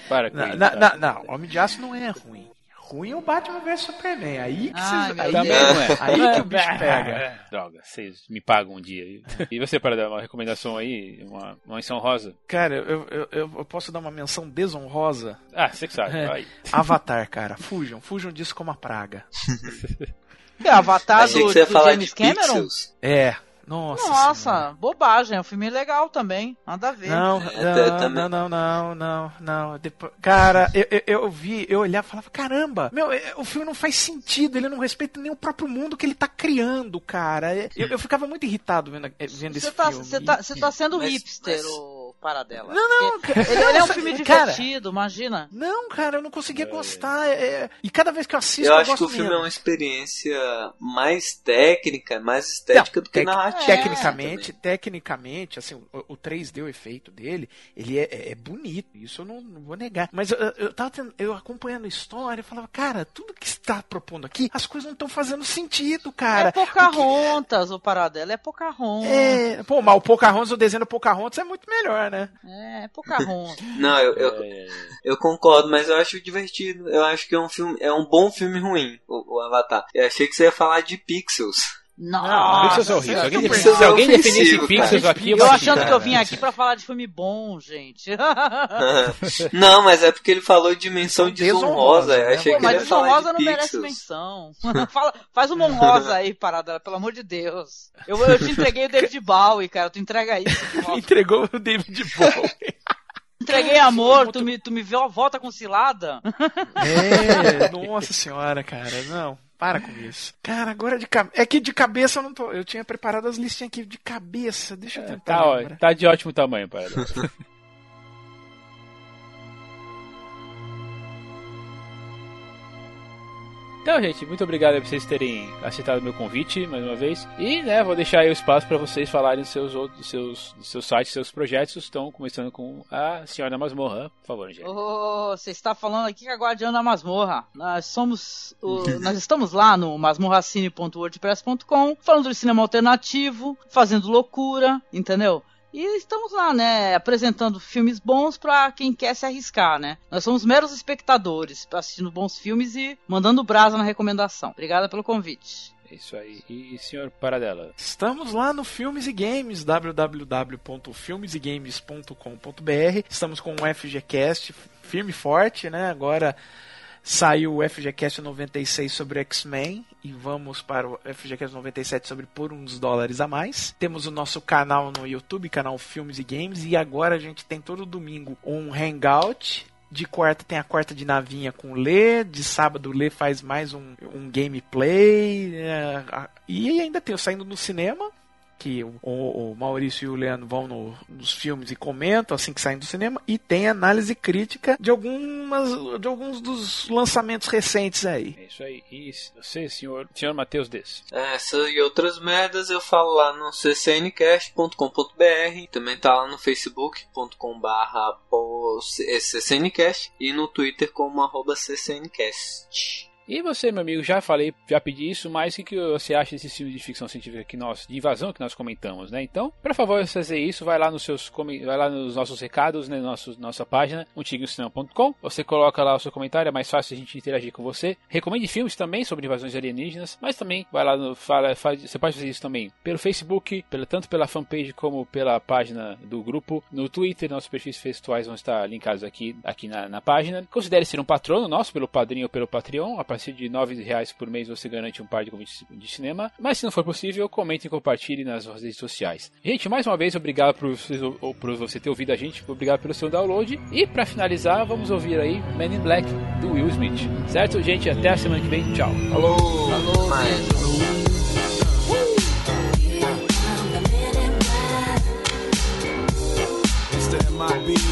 Para com Não, isso, não, cara. não, não, Homem de Aço não é ruim. Ruim é o Batman vs Superman. Aí que, vocês, meu aí. Também é. aí que o bicho (laughs) pega. Droga, vocês me pagam um dia. E você, para dar uma recomendação aí, uma, uma menção rosa? Cara, eu, eu, eu posso dar uma menção desonrosa? Ah, você que sabe, É. vai. Avatar, cara. Fujam, fujam disso como a praga. (laughs) É, Avatar Achei do, que você ia do falar James de Cameron? Pixels. É. Nossa. Nossa, bobagem. É um filme legal também. Nada a ver. Não, eu não, não, não, não, não, não. Depois, cara, eu, eu, eu vi, eu olhava e falava, caramba, meu, é, o filme não faz sentido, ele não respeita nem o próprio mundo que ele tá criando, cara. É, Eu, eu ficava muito irritado vendo, é, vendo Você esse tá, filme. você tá, você tá sendo Mas- hipster, mas- o Paradela. Não, não, Porque cara, Ele, ele é um não, filme cara, divertido, imagina. Não, cara, eu não conseguia gostar. é, é, e cada vez que eu assisto, Eu eu, acho que gosto o filme é menos. uma experiência mais técnica, mais estética Não, do que tec- narrativa. Tecnicamente, tecnicamente, assim, o, o 3D, o efeito dele, ele é, é- é bonito, isso eu não, não vou negar. Mas eu, eu, eu tava tendo- eu acompanhando a história, eu falava, cara, tudo que está propondo aqui, as coisas não estão fazendo sentido, cara. é Pocahontas, o Paradela. É Pocahontas. É, pô, mas o Pocahontas, o desenho do Pocahontas é muito melhor, né? É, é Pocahontas. (laughs) Não, eu, eu, É, eu concordo, mas eu acho divertido. Eu acho que é um filme, é um bom filme ruim, o, o Avatar. Eu achei que você ia falar de Pixels. Nossa, Pixels é horrível. Se alguém, super- defi- se alguém definisse cara. Pixels aqui, eu achando xingar. que eu vim aqui pra falar de filme bom, gente. (laughs) Não, mas é porque ele falou de menção Desonrosa, desonrosa. Né? achei Pô, que ele mas ia o falar Rosa de não merece Pixels. menção. (laughs) Fala- faz uma honrosa aí, Paradela, pelo amor de Deus. Eu, eu te entreguei o David Bowie, cara. Tu entrega isso. (laughs) Entregou o David Bowie. Entreguei amor, tu me, tu me viu a volta com cilada. é, nossa senhora, cara, não. Para com isso. Cara, agora de cabeça. É que de cabeça eu não tô. Eu tinha preparado as listinhas aqui de cabeça. Deixa eu tentar. Tá, ó, tá de ótimo tamanho, para. (laughs) Então, gente, muito obrigado por vocês terem aceitado o meu convite mais uma vez. E, né, vou deixar aí o espaço para vocês falarem dos seus outros, seus, dos seus sites, seus projetos. Estão começando com a Senhora da Masmorra. Por favor, gente. Ô, Você está falando aqui com a Guardiã da Masmorra. Nós somos. o- (laughs) nós estamos lá no masmorracine.wordpress.com, falando de cinema alternativo, fazendo loucura, entendeu? E estamos lá, né, apresentando filmes bons pra quem quer se arriscar, né? Nós somos meros espectadores, assistindo bons filmes e mandando brasa na recomendação. Obrigada pelo convite. É isso aí. E senhor Paradela? Estamos lá no Filmes e Games, www.filmesegames.com.br. Estamos com o FGCast firme e forte, né? Agora saiu o FGCast 96 sobre X-Men e vamos para o FGCast 97 sobre Por uns Dólares a Mais. Temos o nosso canal no YouTube, canal Filmes e Games, e agora a gente tem todo domingo um Hangout de quarta tem a quarta de navinha com o Lê, de sábado o Lê faz mais um, um gameplay, é, e ainda tem o Saindo no Cinema, que o, o Maurício e o Leandro vão no- nos filmes e comentam assim que saem do cinema, e tem análise crítica de algumas de alguns dos lançamentos recentes aí. É isso aí. E você, senhor, senhor Matheus Des? Essa e outras merdas eu falo lá no ccncast.com.br, também tá lá no facebook.com.br ccncast e no twitter como arroba ccncast. E você, meu amigo, já falei, já pedi isso, mas o que, que você acha desses filmes de ficção científica que nós, de invasão que nós comentamos, né? Então, por favor, fazer isso, vai lá nos seus vai lá nos nossos recados, né, nosso, nossa página, antiguocinema.com. Você coloca lá o seu comentário, é mais fácil a gente interagir com você. Recomende filmes também sobre invasões alienígenas, mas também vai lá no fala, faz, você pode fazer isso também pelo Facebook, tanto pela fanpage como pela página do grupo, no Twitter, nossos perfis textuais vão estar linkados aqui, aqui na, na página. Considere ser um patrono nosso pelo Padrinho ou pelo Patreon, a partir de 9 reais por mês você garante um par de convites de cinema. Mas se não for possível, comente e compartilhe nas nossas redes sociais. Gente, mais uma vez, obrigado por, por você ter ouvido a gente, obrigado pelo seu download. E para finalizar, vamos ouvir aí Men in Black do Will Smith. Certo, gente? Até a semana que vem. Tchau. Falou! Falou, Mas- beijo. It's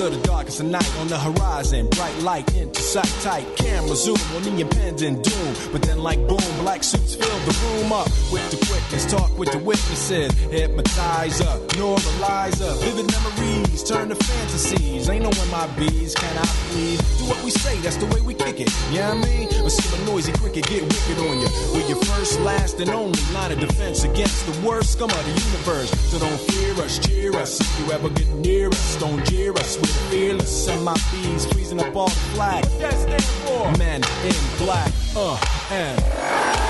From the deepest of the night on the horizon, bright light into sight tight. Camera zoom on the impending doom. But then, like boom, black suits fill the room up with the quickness. Talk with the witnesses, hypnotize up, normalize up. Vivid memories turn to fantasies. Ain't no one my bees, can I please? Do what we say, that's the way we kick it. Yeah, you know I mean? Or see a noisy cricket get wicked on you. We're your first, last, and only line of defense against the worst scum of the universe. So don't fear us, cheer us. If you ever get near us, don't jeer us. We're fearless. And my bees freezing up all the flag. What that for? Men in black. Uh, and.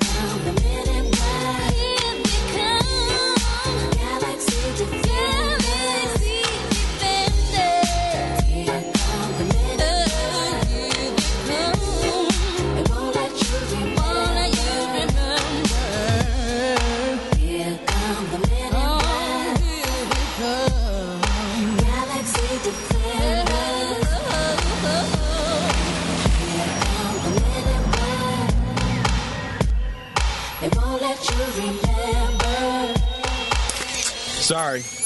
Sorry.